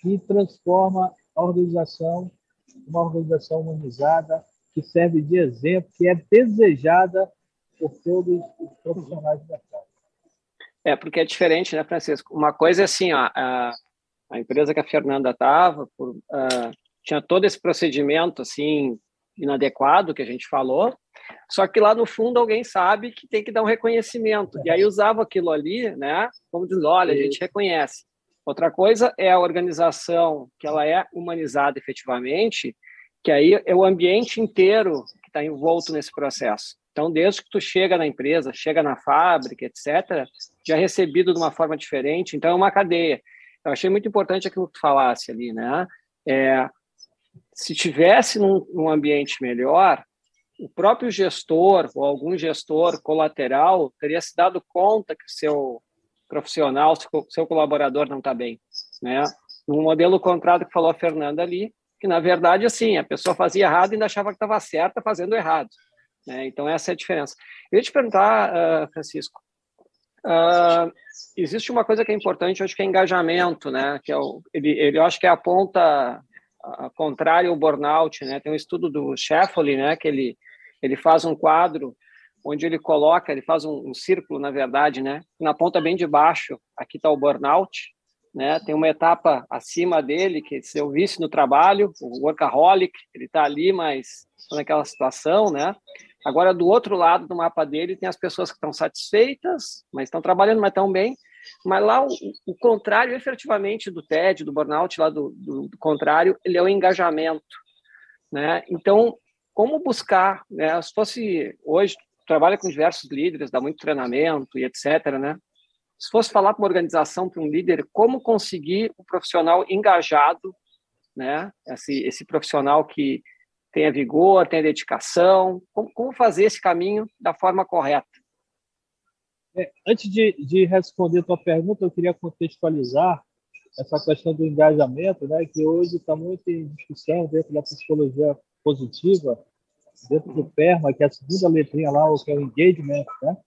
que transforma a organização uma organização humanizada que serve de exemplo, que é desejada por todos os profissionais do mercado. É, porque é diferente, né, Francisco? Uma coisa é assim, ó, a, a empresa que a Fernanda estava uh, tinha todo esse procedimento assim inadequado que a gente falou, só que lá no fundo alguém sabe que tem que dar um reconhecimento e aí usava aquilo ali, né? Como diz, olha, a gente reconhece. Outra coisa é a organização que ela é humanizada efetivamente, que aí é o ambiente inteiro que está envolto nesse processo. Então, desde que tu chega na empresa, chega na fábrica, etc., já é recebido de uma forma diferente. Então, é uma cadeia. Eu achei muito importante aquilo que tu falasse ali, né? É, se tivesse num, num ambiente melhor, o próprio gestor ou algum gestor colateral teria se dado conta que seu profissional, seu colaborador não está bem, né? No modelo contrário que falou a Fernanda ali, que na verdade assim a pessoa fazia errado e ainda achava que estava certa fazendo errado, né? Então essa é a diferença. Eu ia te perguntar, uh, Francisco, uh, existe uma coisa que é importante, eu acho que é engajamento, né? Que é o, ele, ele, eu acho que é a ponta a contrária ao burnout, né? Tem um estudo do Sheffield, né? Que ele ele faz um quadro onde ele coloca, ele faz um, um círculo, na verdade, né? Na ponta bem de baixo, aqui está o burnout, né? Tem uma etapa acima dele que se eu visse no trabalho, o workaholic, ele está ali, mas naquela situação, né? Agora do outro lado do mapa dele tem as pessoas que estão satisfeitas, mas estão trabalhando mas estão bem. Mas lá o, o, contrário, efetivamente, do TED, do burnout, lá do, do, do contrário, ele é o engajamento, né? Então como buscar, né? Se fosse hoje trabalha com diversos líderes, dá muito treinamento e etc, né? Se fosse falar para uma organização, para um líder, como conseguir um profissional engajado, né? Esse, esse profissional que tenha vigor, tenha dedicação, como, como fazer esse caminho da forma correta? É, antes de, de responder a tua pergunta, eu queria contextualizar essa questão do engajamento, né, que hoje está muito em discussão dentro da psicologia positiva, dentro do PERMA, que é a segunda letrinha lá, que é o engagement, né?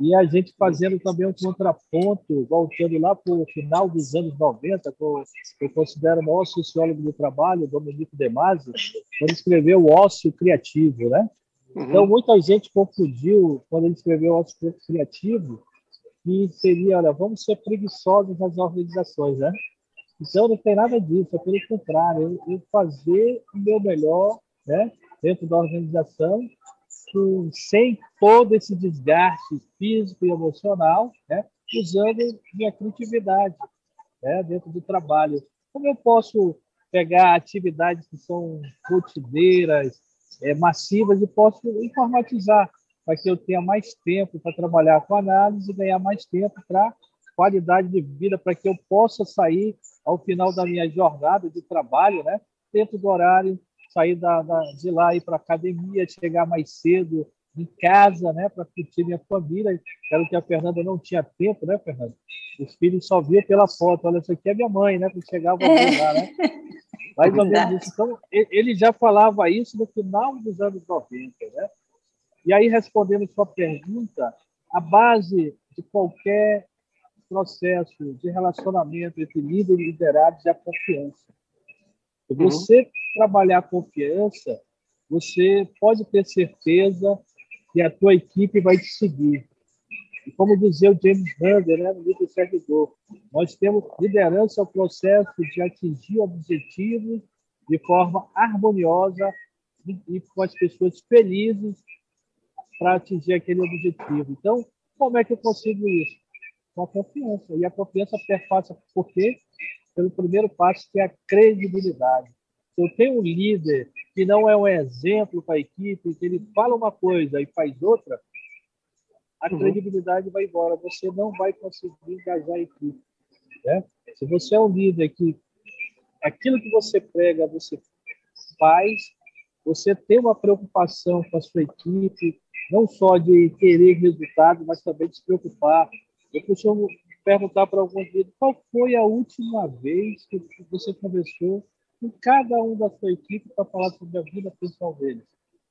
E a gente fazendo também um contraponto, voltando lá para o final dos anos 90, com, eu considero o maior sociólogo do trabalho, Domenico De Masi, quando escreveu o ócio criativo, né? Uhum. Então, muita gente confundiu, quando ele escreveu o ócio criativo, que seria, olha, vamos ser preguiçosos nas organizações, né? Então, não tem nada disso, é pelo contrário, eu, eu fazer o meu melhor né, dentro da organização, sem todo esse desgaste físico e emocional, né, usando minha criatividade né, dentro do trabalho. Como eu posso pegar atividades que são rotineiras, é, massivas, e posso informatizar para que eu tenha mais tempo para trabalhar com análise e ganhar mais tempo para qualidade de vida, para que eu possa sair ao final da minha jornada de trabalho, né, dentro do horário sair da, da, de lá ir para academia, chegar mais cedo em casa, né, para curtir minha família. Era o que a Fernanda não tinha tempo, né, Fernanda? Os filhos só via pela foto. Olha, isso aqui é minha mãe, né? Que chegava é. lá, né? Mais ou menos isso. Então, ele já falava isso no final dos anos 90, né? E aí, respondendo sua pergunta, a base de qualquer processo de relacionamento entre líder e liderados é a confiança. Se uhum. você uhum. trabalhar confiança, você pode ter certeza que a tua equipe vai te seguir. E como dizia o James Hunter, né, no livro Servidor, nós temos liderança ao processo de atingir objetivos de forma harmoniosa e com as pessoas felizes para atingir aquele objetivo. Então, como é que eu consigo isso? Com a confiança. E a confiança perpassa por quê? pelo primeiro passo, que é a credibilidade. Se eu tenho um líder que não é um exemplo para a equipe, que ele fala uma coisa e faz outra, a uhum. credibilidade vai embora. Você não vai conseguir engajar a equipe. Né? Se você é um líder que aquilo que você prega, você faz, você tem uma preocupação com a sua equipe, não só de querer resultado, mas também de se preocupar. Eu costumo perguntar para alguns líderes qual foi a última vez que você conversou com cada um da sua equipe para falar sobre a vida pessoal deles.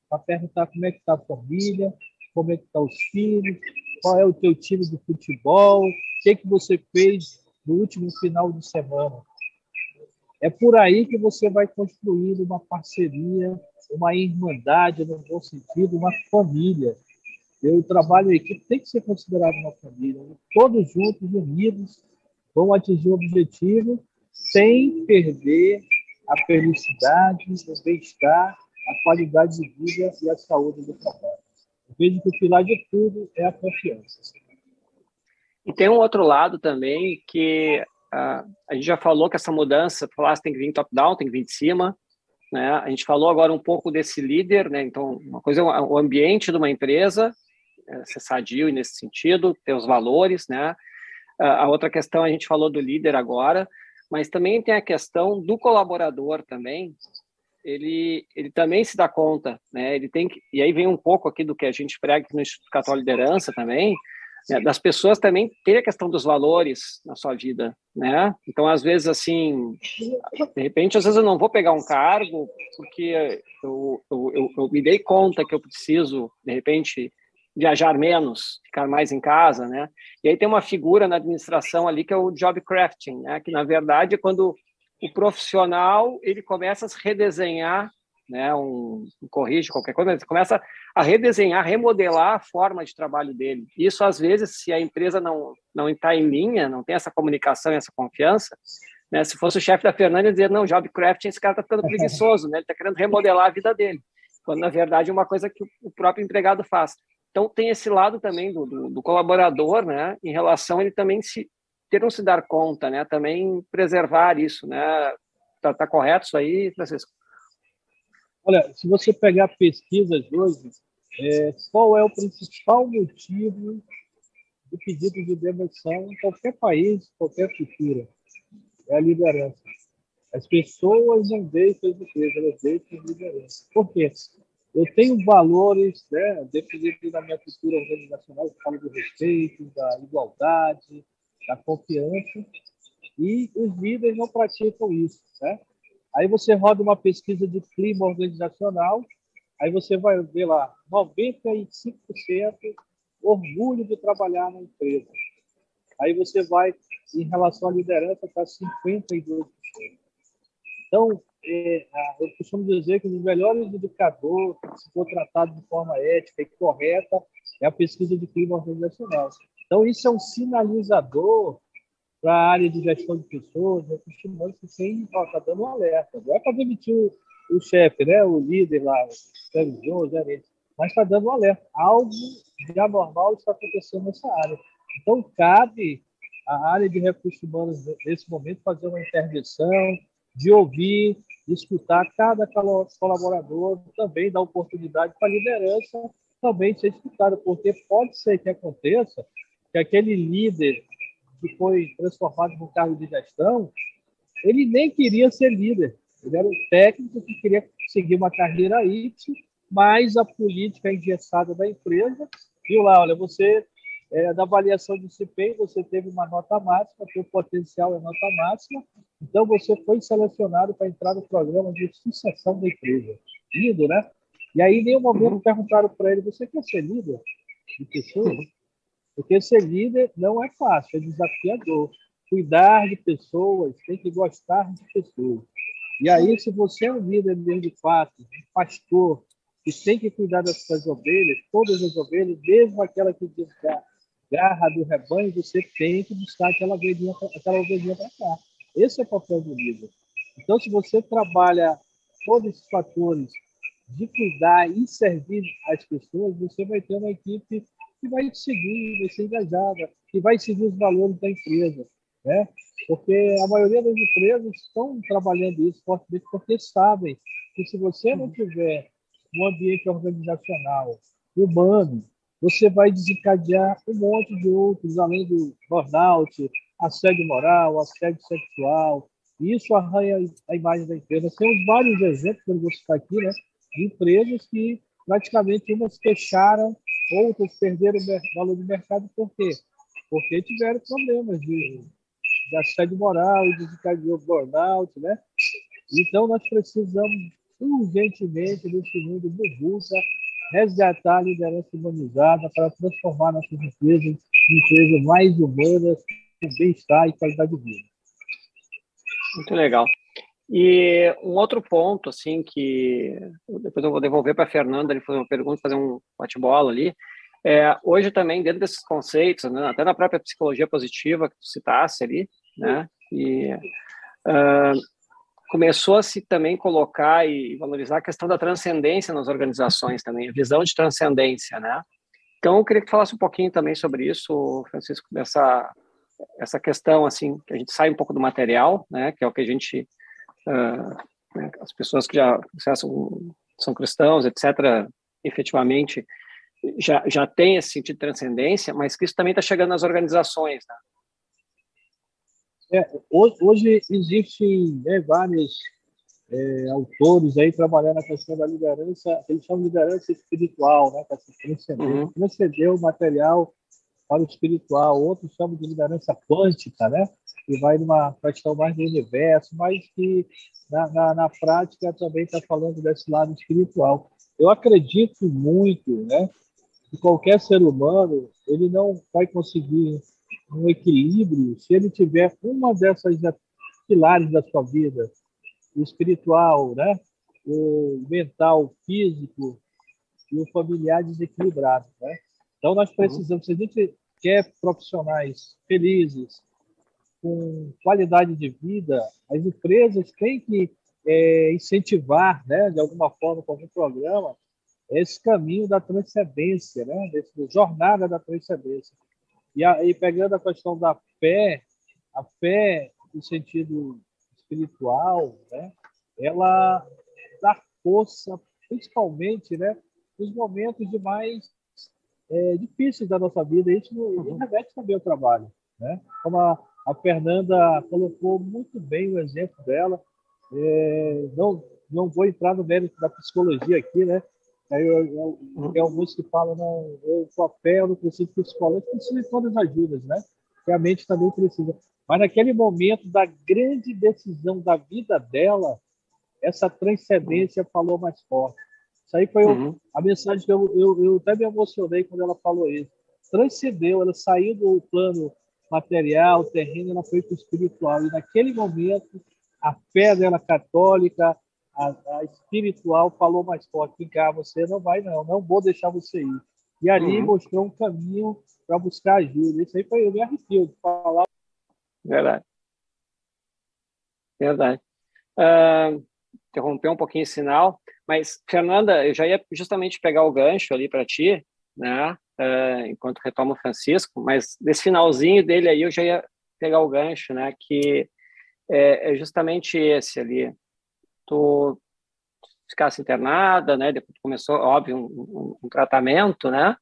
Para perguntar como é que está a família, como é que estão tá os filhos, qual é o teu time de futebol, o que, que você fez no último final de semana. É por aí que você vai construir uma parceria, uma irmandade, no bom sentido, uma família. Eu trabalho em equipe, tem que ser considerado uma família. Todos juntos, unidos, vão atingir o objetivo sem perder a felicidade, o bem-estar, a qualidade de vida e a saúde do trabalho. Vejo que o pilar de tudo é a confiança. E tem um outro lado também que uh, a gente já falou que essa mudança, falasse tem que vir top-down, tem que vir de cima. Né? A gente falou agora um pouco desse líder, né? então uma coisa é o ambiente de uma empresa, é, ser sadio nesse sentido, ter os valores, né? A outra questão, a gente falou do líder agora, mas também tem a questão do colaborador também, ele, ele também se dá conta, né? Ele tem que, e aí vem um pouco aqui do que a gente prega no Instituto Católico Liderança também, né? das pessoas também ter a questão dos valores na sua vida, né? Então, às vezes, assim, de repente, às vezes eu não vou pegar um cargo porque eu, eu, eu, eu me dei conta que eu preciso, de repente, viajar menos, ficar mais em casa, né? E aí tem uma figura na administração ali que é o job crafting, né? Que na verdade é quando o profissional ele começa a se redesenhar, né? Um, um corrige qualquer coisa, ele começa a redesenhar, remodelar a forma de trabalho dele. Isso às vezes, se a empresa não não está em linha, não tem essa comunicação, essa confiança, né? Se fosse o chefe da Fernanda dizer não, job crafting, esse cara está ficando preguiçoso, né? Ele está querendo remodelar a vida dele, quando na verdade é uma coisa que o próprio empregado faz. Então tem esse lado também do, do, do colaborador, né? Em relação a ele também se ter não se dar conta, né? Também preservar isso, né? Tá, tá correto isso aí, Francisco? Olha, se você pegar pesquisas hoje, é, qual é o principal motivo de pedido de demissão em qualquer país, qualquer cultura? É a liderança. As pessoas não deixam de ter, elas deixam de liderança. Por quê? eu tenho valores né, definidos na minha cultura organizacional, que falo do respeito, da igualdade, da confiança, e os líderes não praticam isso. Né? Aí você roda uma pesquisa de clima organizacional, aí você vai ver lá, 95% orgulho de trabalhar na empresa. Aí você vai, em relação à liderança, para 52%. Então, é, eu costumo dizer que os melhores indicadores, se for tratado de forma ética e correta, é a pesquisa de clima organizacional. Então, isso é um sinalizador para a área de gestão de pessoas, né, costumando que tem, está dando um alerta. Não é para demitir o, o chefe, né, o líder lá, o supervisor, o gerente, mas está dando um alerta. Algo de anormal está acontecendo nessa área. Então, cabe à área de recursos humanos, nesse momento, fazer uma intervenção, de ouvir, escutar cada colaborador, também dar oportunidade para a liderança também ser escutada, porque pode ser que aconteça que aquele líder que foi transformado num cargo de gestão, ele nem queria ser líder, ele era um técnico que queria seguir uma carreira Y, mas a política engessada da empresa viu lá, olha, você é, da avaliação de desempenho, você teve uma nota máxima, seu potencial é nota máxima, então você foi selecionado para entrar no programa de sucessão da empresa. Lindo, né? E aí, em nenhum momento perguntaram para ele: você quer ser líder de pessoas? Porque ser líder não é fácil, é desafiador. Cuidar de pessoas, tem que gostar de pessoas. E aí, se você é um líder mesmo de fato, um pastor, que tem que cuidar das suas ovelhas, todas as ovelhas, mesmo aquela que desgarra, garra do rebanho, você tem que buscar aquela ovelhinha, aquela ovelhinha para cá. Esse é o papel do líder. Então, se você trabalha todos esses fatores de cuidar e servir as pessoas, você vai ter uma equipe que vai te seguir, vai ser engajada, que vai seguir os valores da empresa. Né? Porque a maioria das empresas estão trabalhando isso fortemente porque sabem que se você não tiver um ambiente organizacional humano, você vai desencadear um monte de outros, além do burnout, assédio moral, assédio sexual. Isso arranha a imagem da empresa. Temos vários exemplos, que eu vou citar aqui, né, de empresas que praticamente umas fecharam, outras perderam valor de mercado. Por quê? Porque tiveram problemas de, de assédio moral e desencadeou burnout, né? Então, nós precisamos urgentemente, nesse mundo burbuja, resgatar a liderança humanizada para transformar nossas empresas em empresas mais humanas, com bem-estar e qualidade de vida. Muito legal. E um outro ponto, assim, que depois eu vou devolver para a Fernanda, ele fazer uma pergunta, fazer um bate-bola ali. É, hoje também, dentro desses conceitos, né, até na própria psicologia positiva que tu citasse ali, né, e uh, começou a se também colocar e valorizar a questão da transcendência nas organizações também, a visão de transcendência, né? Então, eu queria que falasse um pouquinho também sobre isso, Francisco, dessa essa questão, assim, que a gente sai um pouco do material, né, que é o que a gente, né, as pessoas que já são, são cristãos, etc., efetivamente, já, já tem esse sentido de transcendência, mas que isso também está chegando nas organizações, né? É, hoje, existem né, várias é, autores aí trabalhando a questão da liderança, eles chamam de liderança espiritual, né? Para se transcender, uhum. transcender o material para o espiritual, outros chamam de liderança quântica, né? Que vai numa questão mais do universo, mas que na, na, na prática também está falando desse lado espiritual. Eu acredito muito, né? Que qualquer ser humano ele não vai conseguir um equilíbrio se ele tiver uma dessas pilares da sua vida, o espiritual, né? o mental, o físico e o familiar desequilibrado. Né? Então, nós precisamos, se a gente quer profissionais felizes, com qualidade de vida, as empresas têm que é, incentivar, né, de alguma forma, com algum programa, esse caminho da transcendência, né, desse, jornada da transcendência. E aí, pegando a questão da fé, a fé no sentido espiritual, né, ela dá força, principalmente, né, nos momentos de mais é, difíceis da nossa vida. Isso, uhum. remete também ao trabalho. Né? Como a, a, Fernanda colocou muito bem o exemplo dela. É, não, não vou entrar no mérito da psicologia aqui, né? Aí eu, eu, uhum. tem alguns que falam, não, eu sou a fé, eu não preciso de psicólogo, preciso de todas as ajudas, né? Realmente também precisa. Mas naquele momento da grande decisão da vida dela, essa transcendência falou mais forte. Isso aí foi uhum. a mensagem que eu, eu, eu até me emocionei quando ela falou isso. Transcendeu, ela saiu do plano material, terreno, ela foi para o espiritual. E naquele momento, a fé dela católica, a, a espiritual, falou mais forte: vem cá, você não vai, não, não vou deixar você ir. E ali uhum. mostrou um caminho para buscar ajuda. Isso aí foi, eu me arrepio de falar. Verdade. Verdade. Uh, interromper um pouquinho o sinal. Mas, Fernanda, eu já ia justamente pegar o gancho ali para ti, né? Uh, enquanto retoma o Francisco, mas nesse finalzinho dele aí eu já ia pegar o gancho, né? Que é, é justamente esse ali. Tu ficasse internada, né? Depois começou, óbvio, um, um, um tratamento, né?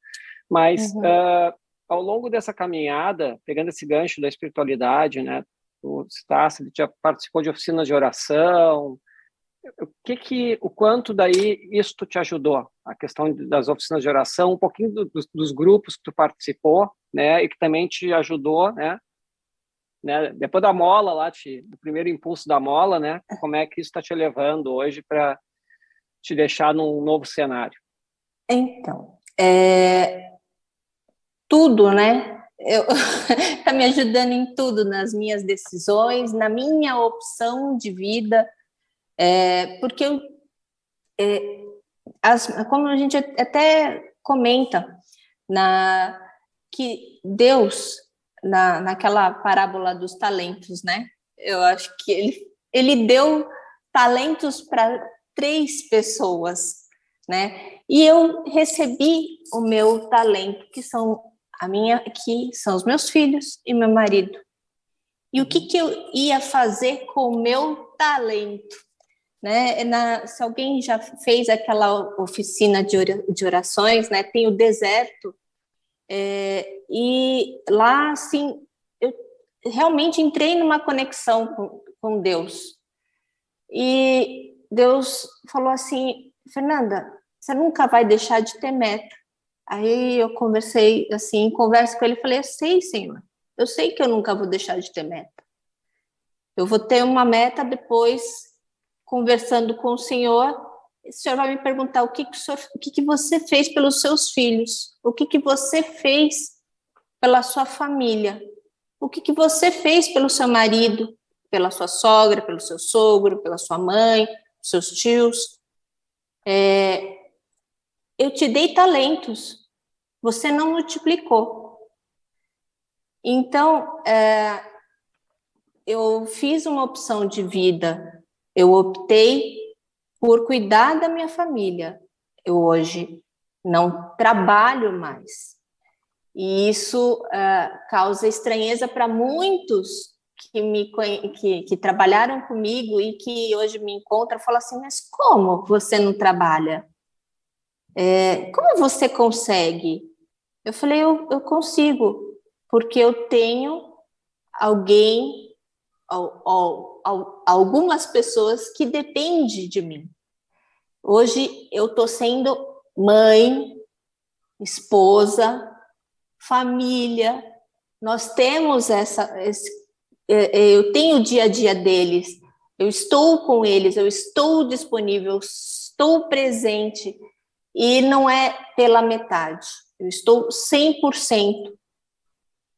Mas uhum. uh, ao longo dessa caminhada, pegando esse gancho da espiritualidade, né? Tu citasse, já participou de oficinas de oração, o que que, o quanto daí isso te ajudou? A questão das oficinas de oração, um pouquinho do, dos, dos, grupos que tu participou, né, e que também te ajudou, né, né, depois da mola lá, te, do primeiro impulso da mola, né, como é que isso está te levando hoje para te deixar num novo cenário? Então, é, tudo, né, está me ajudando em tudo, nas minhas decisões, na minha opção de vida, é, porque é, as, como a gente até comenta na que Deus na, naquela parábola dos talentos, né? Eu acho que ele, ele deu talentos para três pessoas, né? E eu recebi o meu talento, que são a minha, que são os meus filhos e meu marido. E o que, que eu ia fazer com o meu talento? Né? Na, se alguém já fez aquela oficina de orações, né? tem o deserto, é, e lá, assim, eu realmente entrei numa conexão com, com Deus. E Deus falou assim, Fernanda, você nunca vai deixar de ter meta. Aí eu conversei assim, converso com ele, falei, eu sei, Senhor, eu sei que eu nunca vou deixar de ter meta. Eu vou ter uma meta depois conversando com o senhor, o senhor vai me perguntar o que, que, senhor, o que, que você fez pelos seus filhos, o que, que você fez pela sua família, o que, que você fez pelo seu marido, pela sua sogra, pelo seu sogro, pela sua mãe, seus tios. É, eu te dei talentos, você não multiplicou. Então, é, eu fiz uma opção de vida eu optei por cuidar da minha família. Eu hoje não trabalho mais. E isso uh, causa estranheza para muitos que, me, que, que trabalharam comigo e que hoje me encontram falam assim: mas como você não trabalha? É, como você consegue? Eu falei: eu, eu consigo, porque eu tenho alguém algumas pessoas que dependem de mim. Hoje eu estou sendo mãe, esposa, família. Nós temos essa, esse, é, é, eu tenho o dia a dia deles, eu estou com eles, eu estou disponível, estou presente e não é pela metade. Eu estou 100%.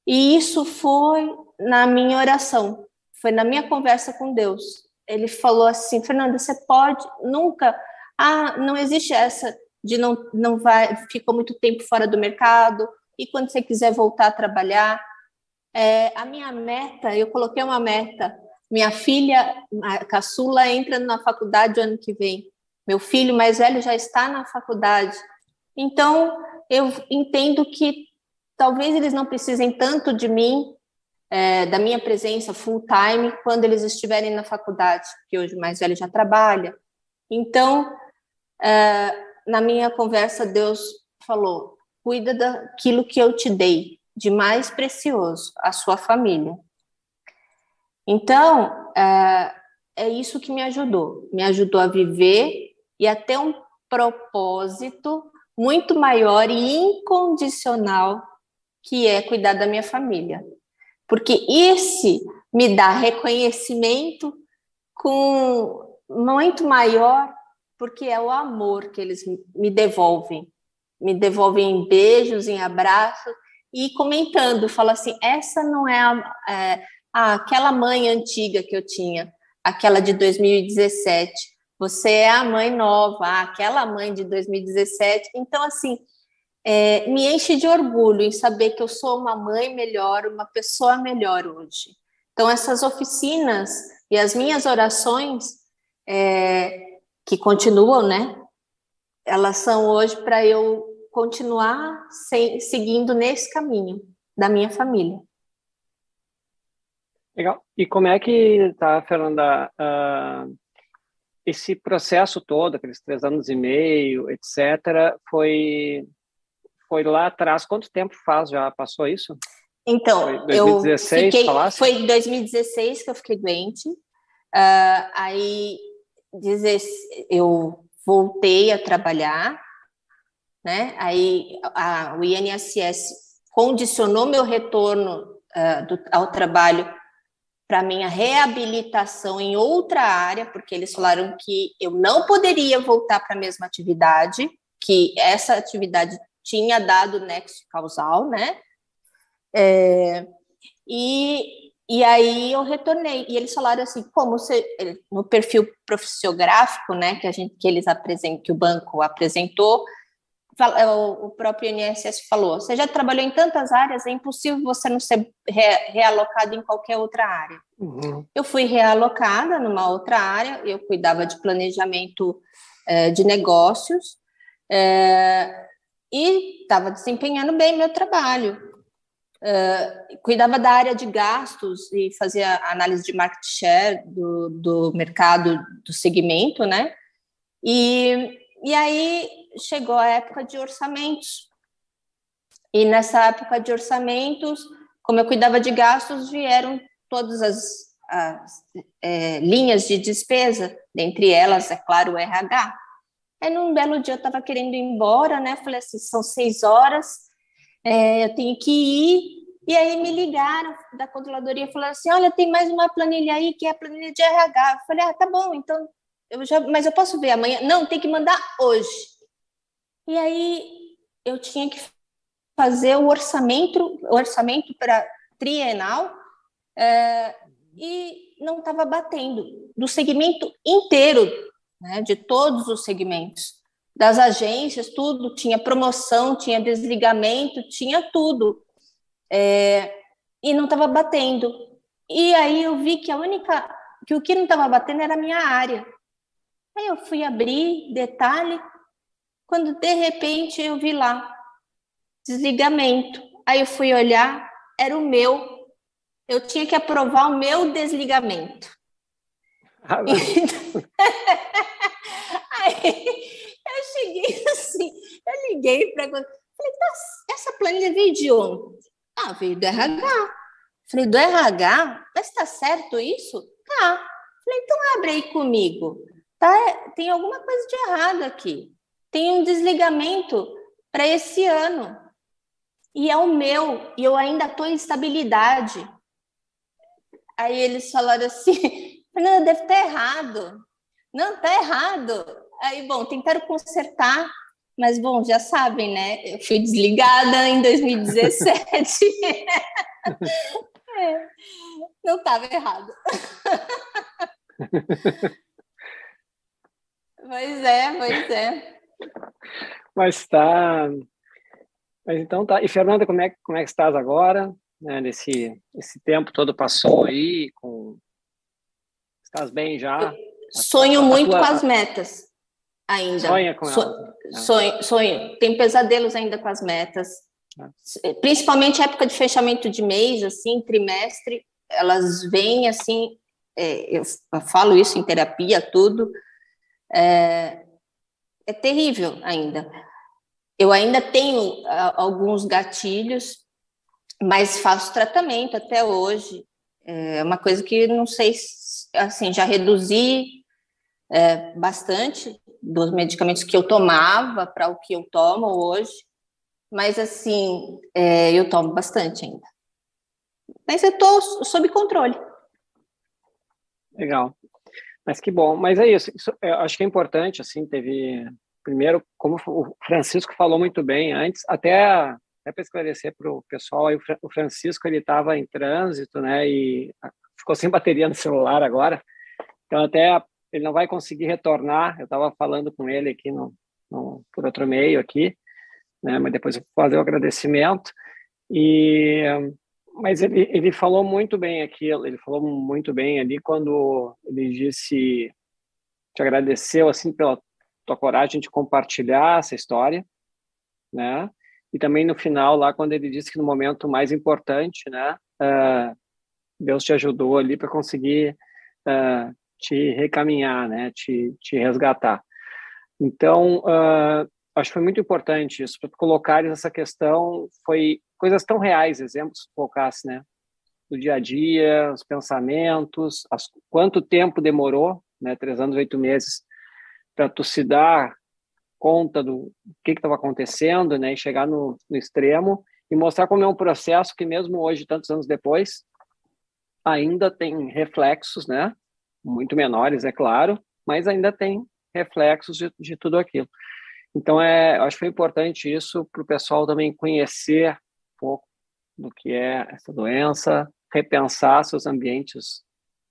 E isso foi na minha oração, foi na minha conversa com Deus. Ele falou assim: Fernanda, você pode nunca. Ah, não existe essa de não, não vai, ficou muito tempo fora do mercado, e quando você quiser voltar a trabalhar. É, a minha meta, eu coloquei uma meta. Minha filha, a caçula, entra na faculdade o ano que vem. Meu filho mais velho já está na faculdade. Então, eu entendo que talvez eles não precisem tanto de mim, é, da minha presença full time, quando eles estiverem na faculdade, que hoje o mais velho já trabalha. Então, é, na minha conversa, Deus falou: cuida daquilo que eu te dei de mais precioso, a sua família. Então, é, é isso que me ajudou. Me ajudou a viver e a ter um propósito muito maior e incondicional, que é cuidar da minha família. Porque esse me dá reconhecimento com muito maior, porque é o amor que eles me devolvem. Me devolvem em beijos, em abraços e comentando, fala assim: essa não é, a, é aquela mãe antiga que eu tinha, aquela de 2017 você é a mãe nova, aquela mãe de 2017. Então, assim, é, me enche de orgulho em saber que eu sou uma mãe melhor, uma pessoa melhor hoje. Então, essas oficinas e as minhas orações, é, que continuam, né? Elas são hoje para eu continuar sem, seguindo nesse caminho da minha família. Legal. E como é que tá, Fernanda? Uh esse processo todo, aqueles três anos e meio, etc., foi, foi lá atrás. Quanto tempo faz já passou isso? Então, foi 2016, eu fiquei, falasse? foi em 2016 que eu fiquei doente. Uh, aí eu voltei a trabalhar, né? Aí a, o INSS condicionou meu retorno uh, do, ao trabalho para minha reabilitação em outra área, porque eles falaram que eu não poderia voltar para a mesma atividade, que essa atividade tinha dado nexo causal, né? É, e, e aí eu retornei, e eles falaram assim, como você, no perfil profissiográfico, né, que a gente, que eles apresentam, que o banco apresentou, é, o próprio INSS falou, você já trabalhou em tantas áreas, é impossível você não ser realocado em qualquer outra área. Uhum. Eu fui realocada numa outra área, eu cuidava de planejamento é, de negócios é, e estava desempenhando bem meu trabalho. É, cuidava da área de gastos e fazia análise de market share do, do mercado, do segmento, né? E, e aí chegou a época de orçamentos. E nessa época de orçamentos, como eu cuidava de gastos, vieram todas as, as é, linhas de despesa, dentre elas, é claro, o RH. Aí, num belo dia, eu estava querendo ir embora, né? Falei assim: são seis horas, é, eu tenho que ir. E aí me ligaram da controladoria e falaram assim: olha, tem mais uma planilha aí que é a planilha de RH. Eu falei: ah, tá bom, então, eu já, mas eu posso ver amanhã? Não, tem que mandar hoje. E aí eu tinha que fazer o orçamento, o orçamento para trienal é, e não estava batendo do segmento inteiro, né, de todos os segmentos, das agências, tudo tinha promoção, tinha desligamento, tinha tudo é, e não estava batendo. E aí eu vi que a única que o que não estava batendo era a minha área. Aí eu fui abrir detalhe, quando de repente eu vi lá desligamento. Aí eu fui olhar, era o meu. Eu tinha que aprovar o meu desligamento. Ah, Aí eu cheguei assim, eu liguei para falei, essa planilha veio de onde? Ah, veio do RH. Falei, do RH? mas está certo isso? Tá. Falei, então abre aí comigo. Tá, tem alguma coisa de errado aqui. Tem um desligamento para esse ano. E é o meu, e eu ainda estou em estabilidade. Aí eles falaram assim: Fernanda, deve estar errado. Não, está errado. Aí, bom, tentaram consertar, mas, bom, já sabem, né? Eu fui desligada em 2017. é, não estava errado. pois é, pois é. Mas tá. Mas então tá. E Fernanda, como é, como é que estás agora? Né, nesse esse tempo todo passou aí com estás bem já? sonho muito tua... com as metas ainda. Sonha com so... elas. Né? Sonho, sonho. Tem pesadelos ainda com as metas. É. Principalmente época de fechamento de mês, assim, trimestre, elas vêm assim, é, eu falo isso em terapia, tudo, é, é terrível ainda. Eu ainda tenho alguns gatilhos, mas faço tratamento até hoje. É uma coisa que não sei, assim, já reduzi é, bastante dos medicamentos que eu tomava para o que eu tomo hoje, mas assim, é, eu tomo bastante ainda. Mas eu estou sob controle. Legal. Mas que bom. Mas é isso. isso acho que é importante, assim, teve... Primeiro, como o Francisco falou muito bem antes, até, até para esclarecer para o pessoal, aí, o Francisco ele estava em trânsito, né, e ficou sem bateria no celular agora, então até ele não vai conseguir retornar. Eu estava falando com ele aqui no, no, por outro meio aqui, né? Mas depois eu vou fazer o agradecimento. E mas ele, ele falou muito bem aquilo. Ele falou muito bem ali quando ele disse te agradeceu assim pela tua coragem de compartilhar essa história, né? E também no final lá quando ele disse que no momento mais importante, né? Uh, Deus te ajudou ali para conseguir uh, te recaminhar, né, te, te resgatar. Então, uh, acho que foi muito importante isso, para colocar essa questão, foi coisas tão reais, exemplos que colocasse, né, do dia a dia, os pensamentos, as, quanto tempo demorou, né, três anos, oito meses, para tu se dar conta do que estava acontecendo, né, e chegar no, no extremo, e mostrar como é um processo que mesmo hoje, tantos anos depois, ainda tem reflexos, né, muito menores, é claro, mas ainda tem reflexos de, de tudo aquilo. Então, é, acho que foi importante isso para o pessoal também conhecer um pouco do que é essa doença, repensar seus ambientes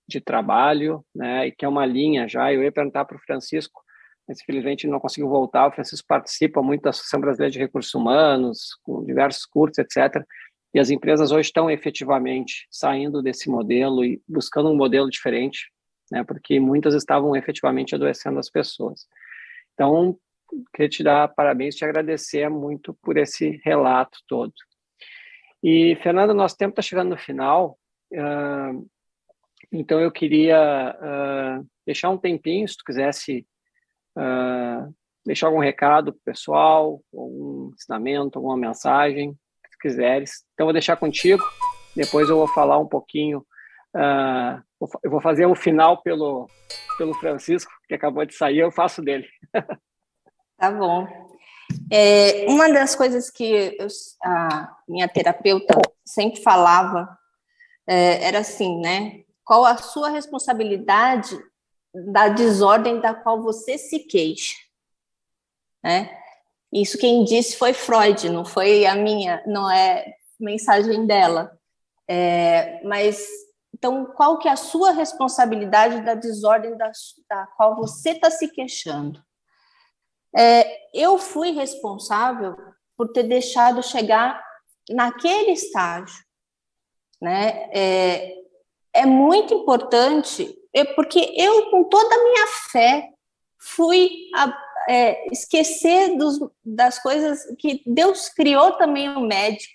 de trabalho, né, e que é uma linha já. Eu ia perguntar para o Francisco, mas infelizmente não conseguiu voltar. O Francisco participa muito da Associação Brasileira de Recursos Humanos, com diversos cursos, etc. E as empresas hoje estão efetivamente saindo desse modelo e buscando um modelo diferente né, porque muitas estavam efetivamente adoecendo as pessoas. Então, queria te dar parabéns, te agradecer muito por esse relato todo. E, Fernanda, nosso tempo está chegando no final, uh, então eu queria uh, deixar um tempinho, se tu quisesse uh, deixar algum recado para o pessoal, algum ensinamento, alguma mensagem, se quiseres. Então, vou deixar contigo, depois eu vou falar um pouquinho Uh, eu vou fazer o final pelo, pelo Francisco, que acabou de sair, eu faço dele. Tá bom. É, uma das coisas que eu, a minha terapeuta sempre falava é, era assim, né? Qual a sua responsabilidade da desordem da qual você se queixa? Né? Isso quem disse foi Freud, não foi a minha, não é mensagem dela. É, mas então, qual que é a sua responsabilidade da desordem da, da qual você está se queixando? É, eu fui responsável por ter deixado chegar naquele estágio, né? É, é muito importante, é porque eu, com toda a minha fé, fui a, é, esquecer dos, das coisas que Deus criou também o médico,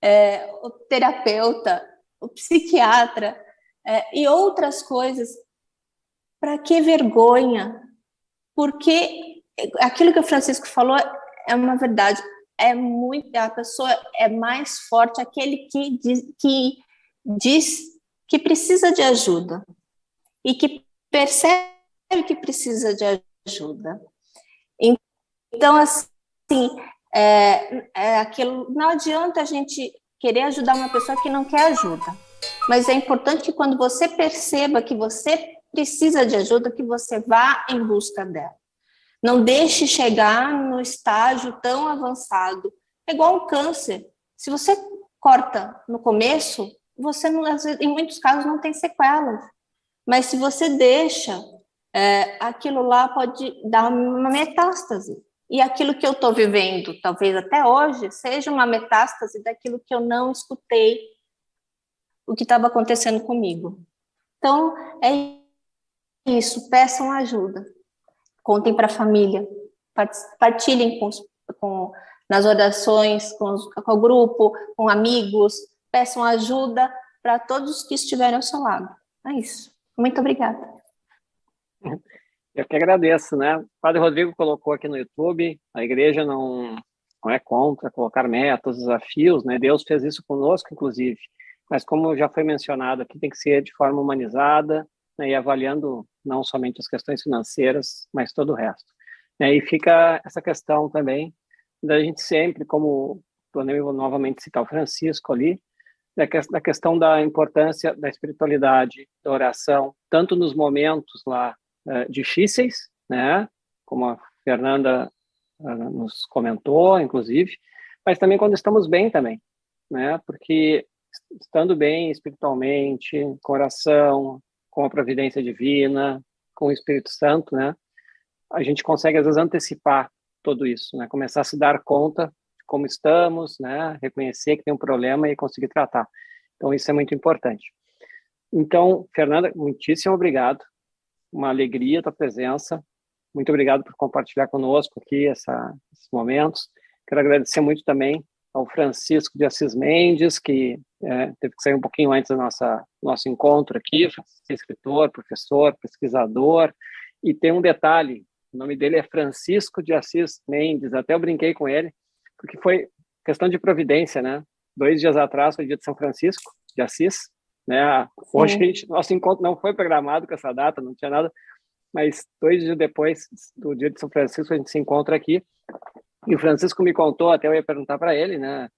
é, o terapeuta, o psiquiatra é, e outras coisas. Para que vergonha? Porque aquilo que o Francisco falou é uma verdade. É muito a pessoa é mais forte aquele que diz, que diz que precisa de ajuda e que percebe que precisa de ajuda. Então, assim, é, é aquilo, não adianta a gente querer ajudar uma pessoa que não quer ajuda. Mas é importante que quando você perceba que você precisa de ajuda, que você vá em busca dela. Não deixe chegar no estágio tão avançado. É igual um câncer. Se você corta no começo, você não, em muitos casos não tem sequelas. Mas se você deixa, é, aquilo lá pode dar uma metástase. E aquilo que eu estou vivendo, talvez até hoje, seja uma metástase daquilo que eu não escutei, o que estava acontecendo comigo. Então, é isso, peçam ajuda. Contem para a família, partilhem com, com, nas orações, com, com o grupo, com amigos, peçam ajuda para todos que estiverem ao seu lado. É isso. Muito obrigada. Eu que agradeço, né? O Padre Rodrigo colocou aqui no YouTube, a igreja não, não é contra colocar metas, desafios, né? Deus fez isso conosco, inclusive. Mas como já foi mencionado aqui, tem que ser de forma humanizada né? e avaliando não somente as questões financeiras, mas todo o resto. E fica essa questão também da gente sempre, como eu novamente citar o Francisco ali, da questão da importância da espiritualidade, da oração, tanto nos momentos lá uh, difíceis, né, como a Fernanda uh, nos comentou, inclusive, mas também quando estamos bem também, né, porque estando bem espiritualmente, com oração, com a providência divina, com o Espírito Santo, né, a gente consegue às vezes antecipar tudo isso, né, começar a se dar conta de como estamos, né, reconhecer que tem um problema e conseguir tratar. Então isso é muito importante. Então, Fernanda, muitíssimo obrigado uma alegria a tua presença. Muito obrigado por compartilhar conosco aqui essa, esses momentos. Quero agradecer muito também ao Francisco de Assis Mendes, que é, teve que sair um pouquinho antes do nosso encontro aqui, escritor, professor, pesquisador, e tem um detalhe, o nome dele é Francisco de Assis Mendes, até eu brinquei com ele, porque foi questão de providência, né? Dois dias atrás foi dia de São Francisco de Assis, né? Hoje a gente, nosso encontro não foi programado com essa data, não tinha nada, mas dois dias depois do dia de São Francisco a gente se encontra aqui e o Francisco me contou, até eu ia perguntar para ele, né,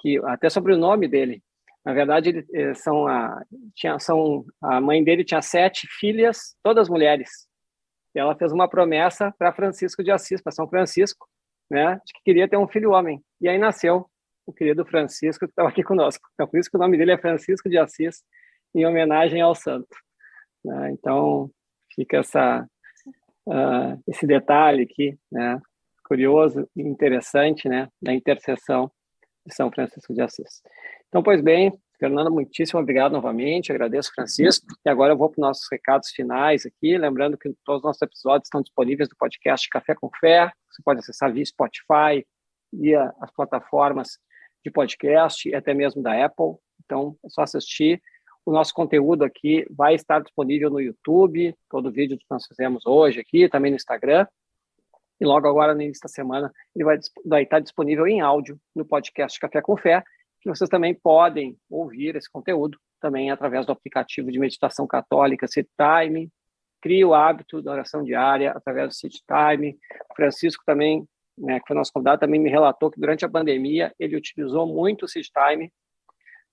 que até sobre o nome dele. Na verdade, ele, eh, são a, tinha, são a mãe dele tinha sete filhas, todas mulheres. E ela fez uma promessa para Francisco de Assis, para São Francisco, né, de que queria ter um filho homem. E aí nasceu o querido Francisco, que estava aqui conosco. Então, por isso que o nome dele é Francisco de Assis, em homenagem ao santo. Né? Então, fica essa, uh, esse detalhe aqui, né? curioso e interessante, né? da intercessão de São Francisco de Assis. Então, pois bem, Fernanda, muitíssimo obrigado novamente, agradeço, Francisco. E agora eu vou para os nossos recados finais aqui, lembrando que todos os nossos episódios estão disponíveis no podcast Café com Fé, você pode acessar via Spotify, via as plataformas de podcast e até mesmo da Apple. Então, é só assistir. O nosso conteúdo aqui vai estar disponível no YouTube, todo o vídeo que nós fizemos hoje aqui, também no Instagram. E logo agora, no início da semana, ele vai, vai estar disponível em áudio no podcast Café com Fé, que vocês também podem ouvir esse conteúdo também através do aplicativo de meditação católica Sit Time. Crie o hábito da oração diária através do Sit Time. Francisco também né, que foi nosso convidado, também me relatou que durante a pandemia ele utilizou muito o Seed Time,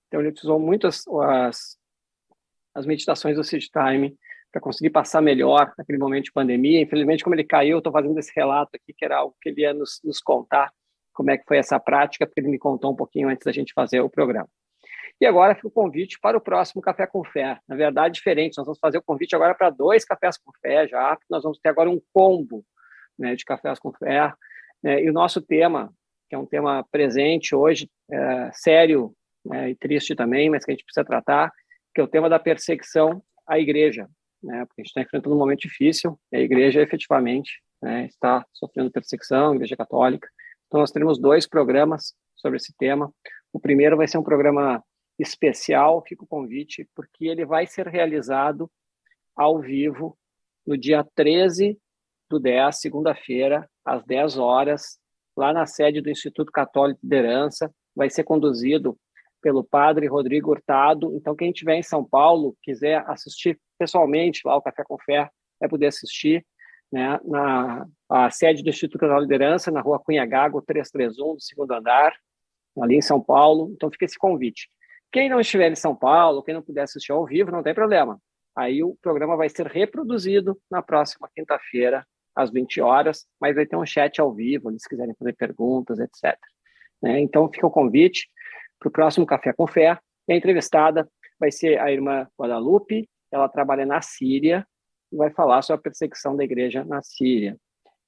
então ele utilizou muito as, as, as meditações do Seed Time para conseguir passar melhor naquele momento de pandemia. Infelizmente, como ele caiu, estou fazendo esse relato aqui, que era algo que ele ia nos, nos contar, como é que foi essa prática, porque ele me contou um pouquinho antes da gente fazer o programa. E agora fica o convite para o próximo Café com Fé. Na verdade, diferente, nós vamos fazer o convite agora para dois cafés com fé já, nós vamos ter agora um combo né, de cafés com fé, né? E o nosso tema, que é um tema presente hoje, é, sério né, e triste também, mas que a gente precisa tratar, que é o tema da perseguição à igreja, né? porque a gente está enfrentando um momento difícil, a igreja efetivamente né, está sofrendo perseguição, a igreja católica. Então nós teremos dois programas sobre esse tema. O primeiro vai ser um programa especial, fica o convite, porque ele vai ser realizado ao vivo no dia 13 do 10, segunda-feira, às 10 horas, lá na sede do Instituto Católico de Liderança. Vai ser conduzido pelo padre Rodrigo Hurtado. Então, quem estiver em São Paulo, quiser assistir pessoalmente lá o Café com Fé, vai poder assistir né, na a sede do Instituto da Liderança, na rua Cunha Gago, 331, do segundo andar, ali em São Paulo. Então, fica esse convite. Quem não estiver em São Paulo, quem não puder assistir ao vivo, não tem problema. Aí o programa vai ser reproduzido na próxima quinta-feira, às 20 horas, mas vai ter um chat ao vivo, se quiserem fazer perguntas, etc. Né? Então, fica o convite para o próximo Café com Fé. E a entrevistada vai ser a irmã Guadalupe, ela trabalha na Síria e vai falar sobre a perseguição da igreja na Síria.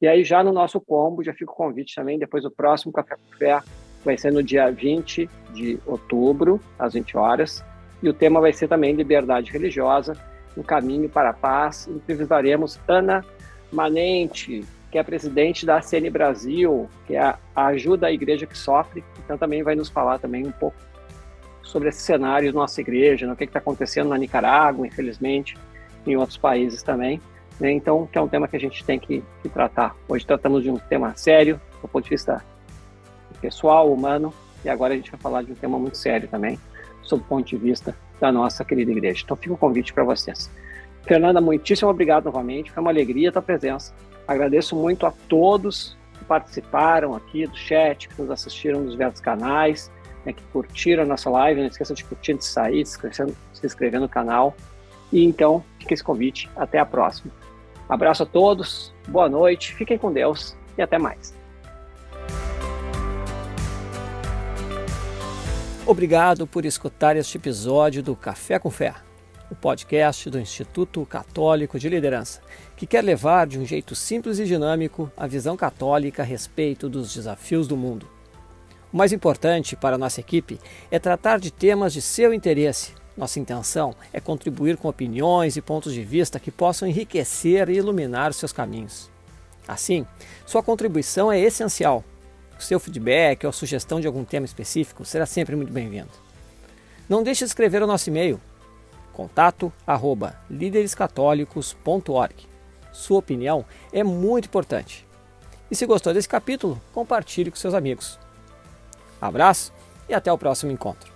E aí, já no nosso combo, já fica o convite também, depois do próximo Café com Fé, vai ser no dia 20 de outubro, às 20 horas, e o tema vai ser também liberdade religiosa, um caminho para a paz. Entrevistaremos Ana Manente, que é presidente da CN Brasil, que é a ajuda à igreja que sofre, então também vai nos falar também um pouco sobre esse cenário da nossa igreja, né, o que está acontecendo na Nicarágua, infelizmente, em outros países também. Né? Então, que é um tema que a gente tem que, que tratar. Hoje tratamos de um tema sério, do ponto de vista pessoal, humano, e agora a gente vai falar de um tema muito sério também, sob o ponto de vista da nossa querida igreja. Então, fica o convite para vocês. Fernanda, muitíssimo obrigado novamente, foi uma alegria a tua presença. Agradeço muito a todos que participaram aqui do chat, que nos assistiram nos diversos canais, né, que curtiram a nossa live. Não esqueça de curtir, de sair, inscrever, se inscrever no canal. E então, fica esse convite. Até a próxima. Abraço a todos, boa noite, fiquem com Deus e até mais. Obrigado por escutar este episódio do Café com Fé o podcast do Instituto Católico de Liderança, que quer levar de um jeito simples e dinâmico a visão católica a respeito dos desafios do mundo. O mais importante para nossa equipe é tratar de temas de seu interesse. Nossa intenção é contribuir com opiniões e pontos de vista que possam enriquecer e iluminar seus caminhos. Assim, sua contribuição é essencial. O seu feedback ou sugestão de algum tema específico será sempre muito bem-vindo. Não deixe de escrever o nosso e-mail contato arroba líderescatólicos.org. Sua opinião é muito importante. E se gostou desse capítulo, compartilhe com seus amigos. Abraço e até o próximo encontro.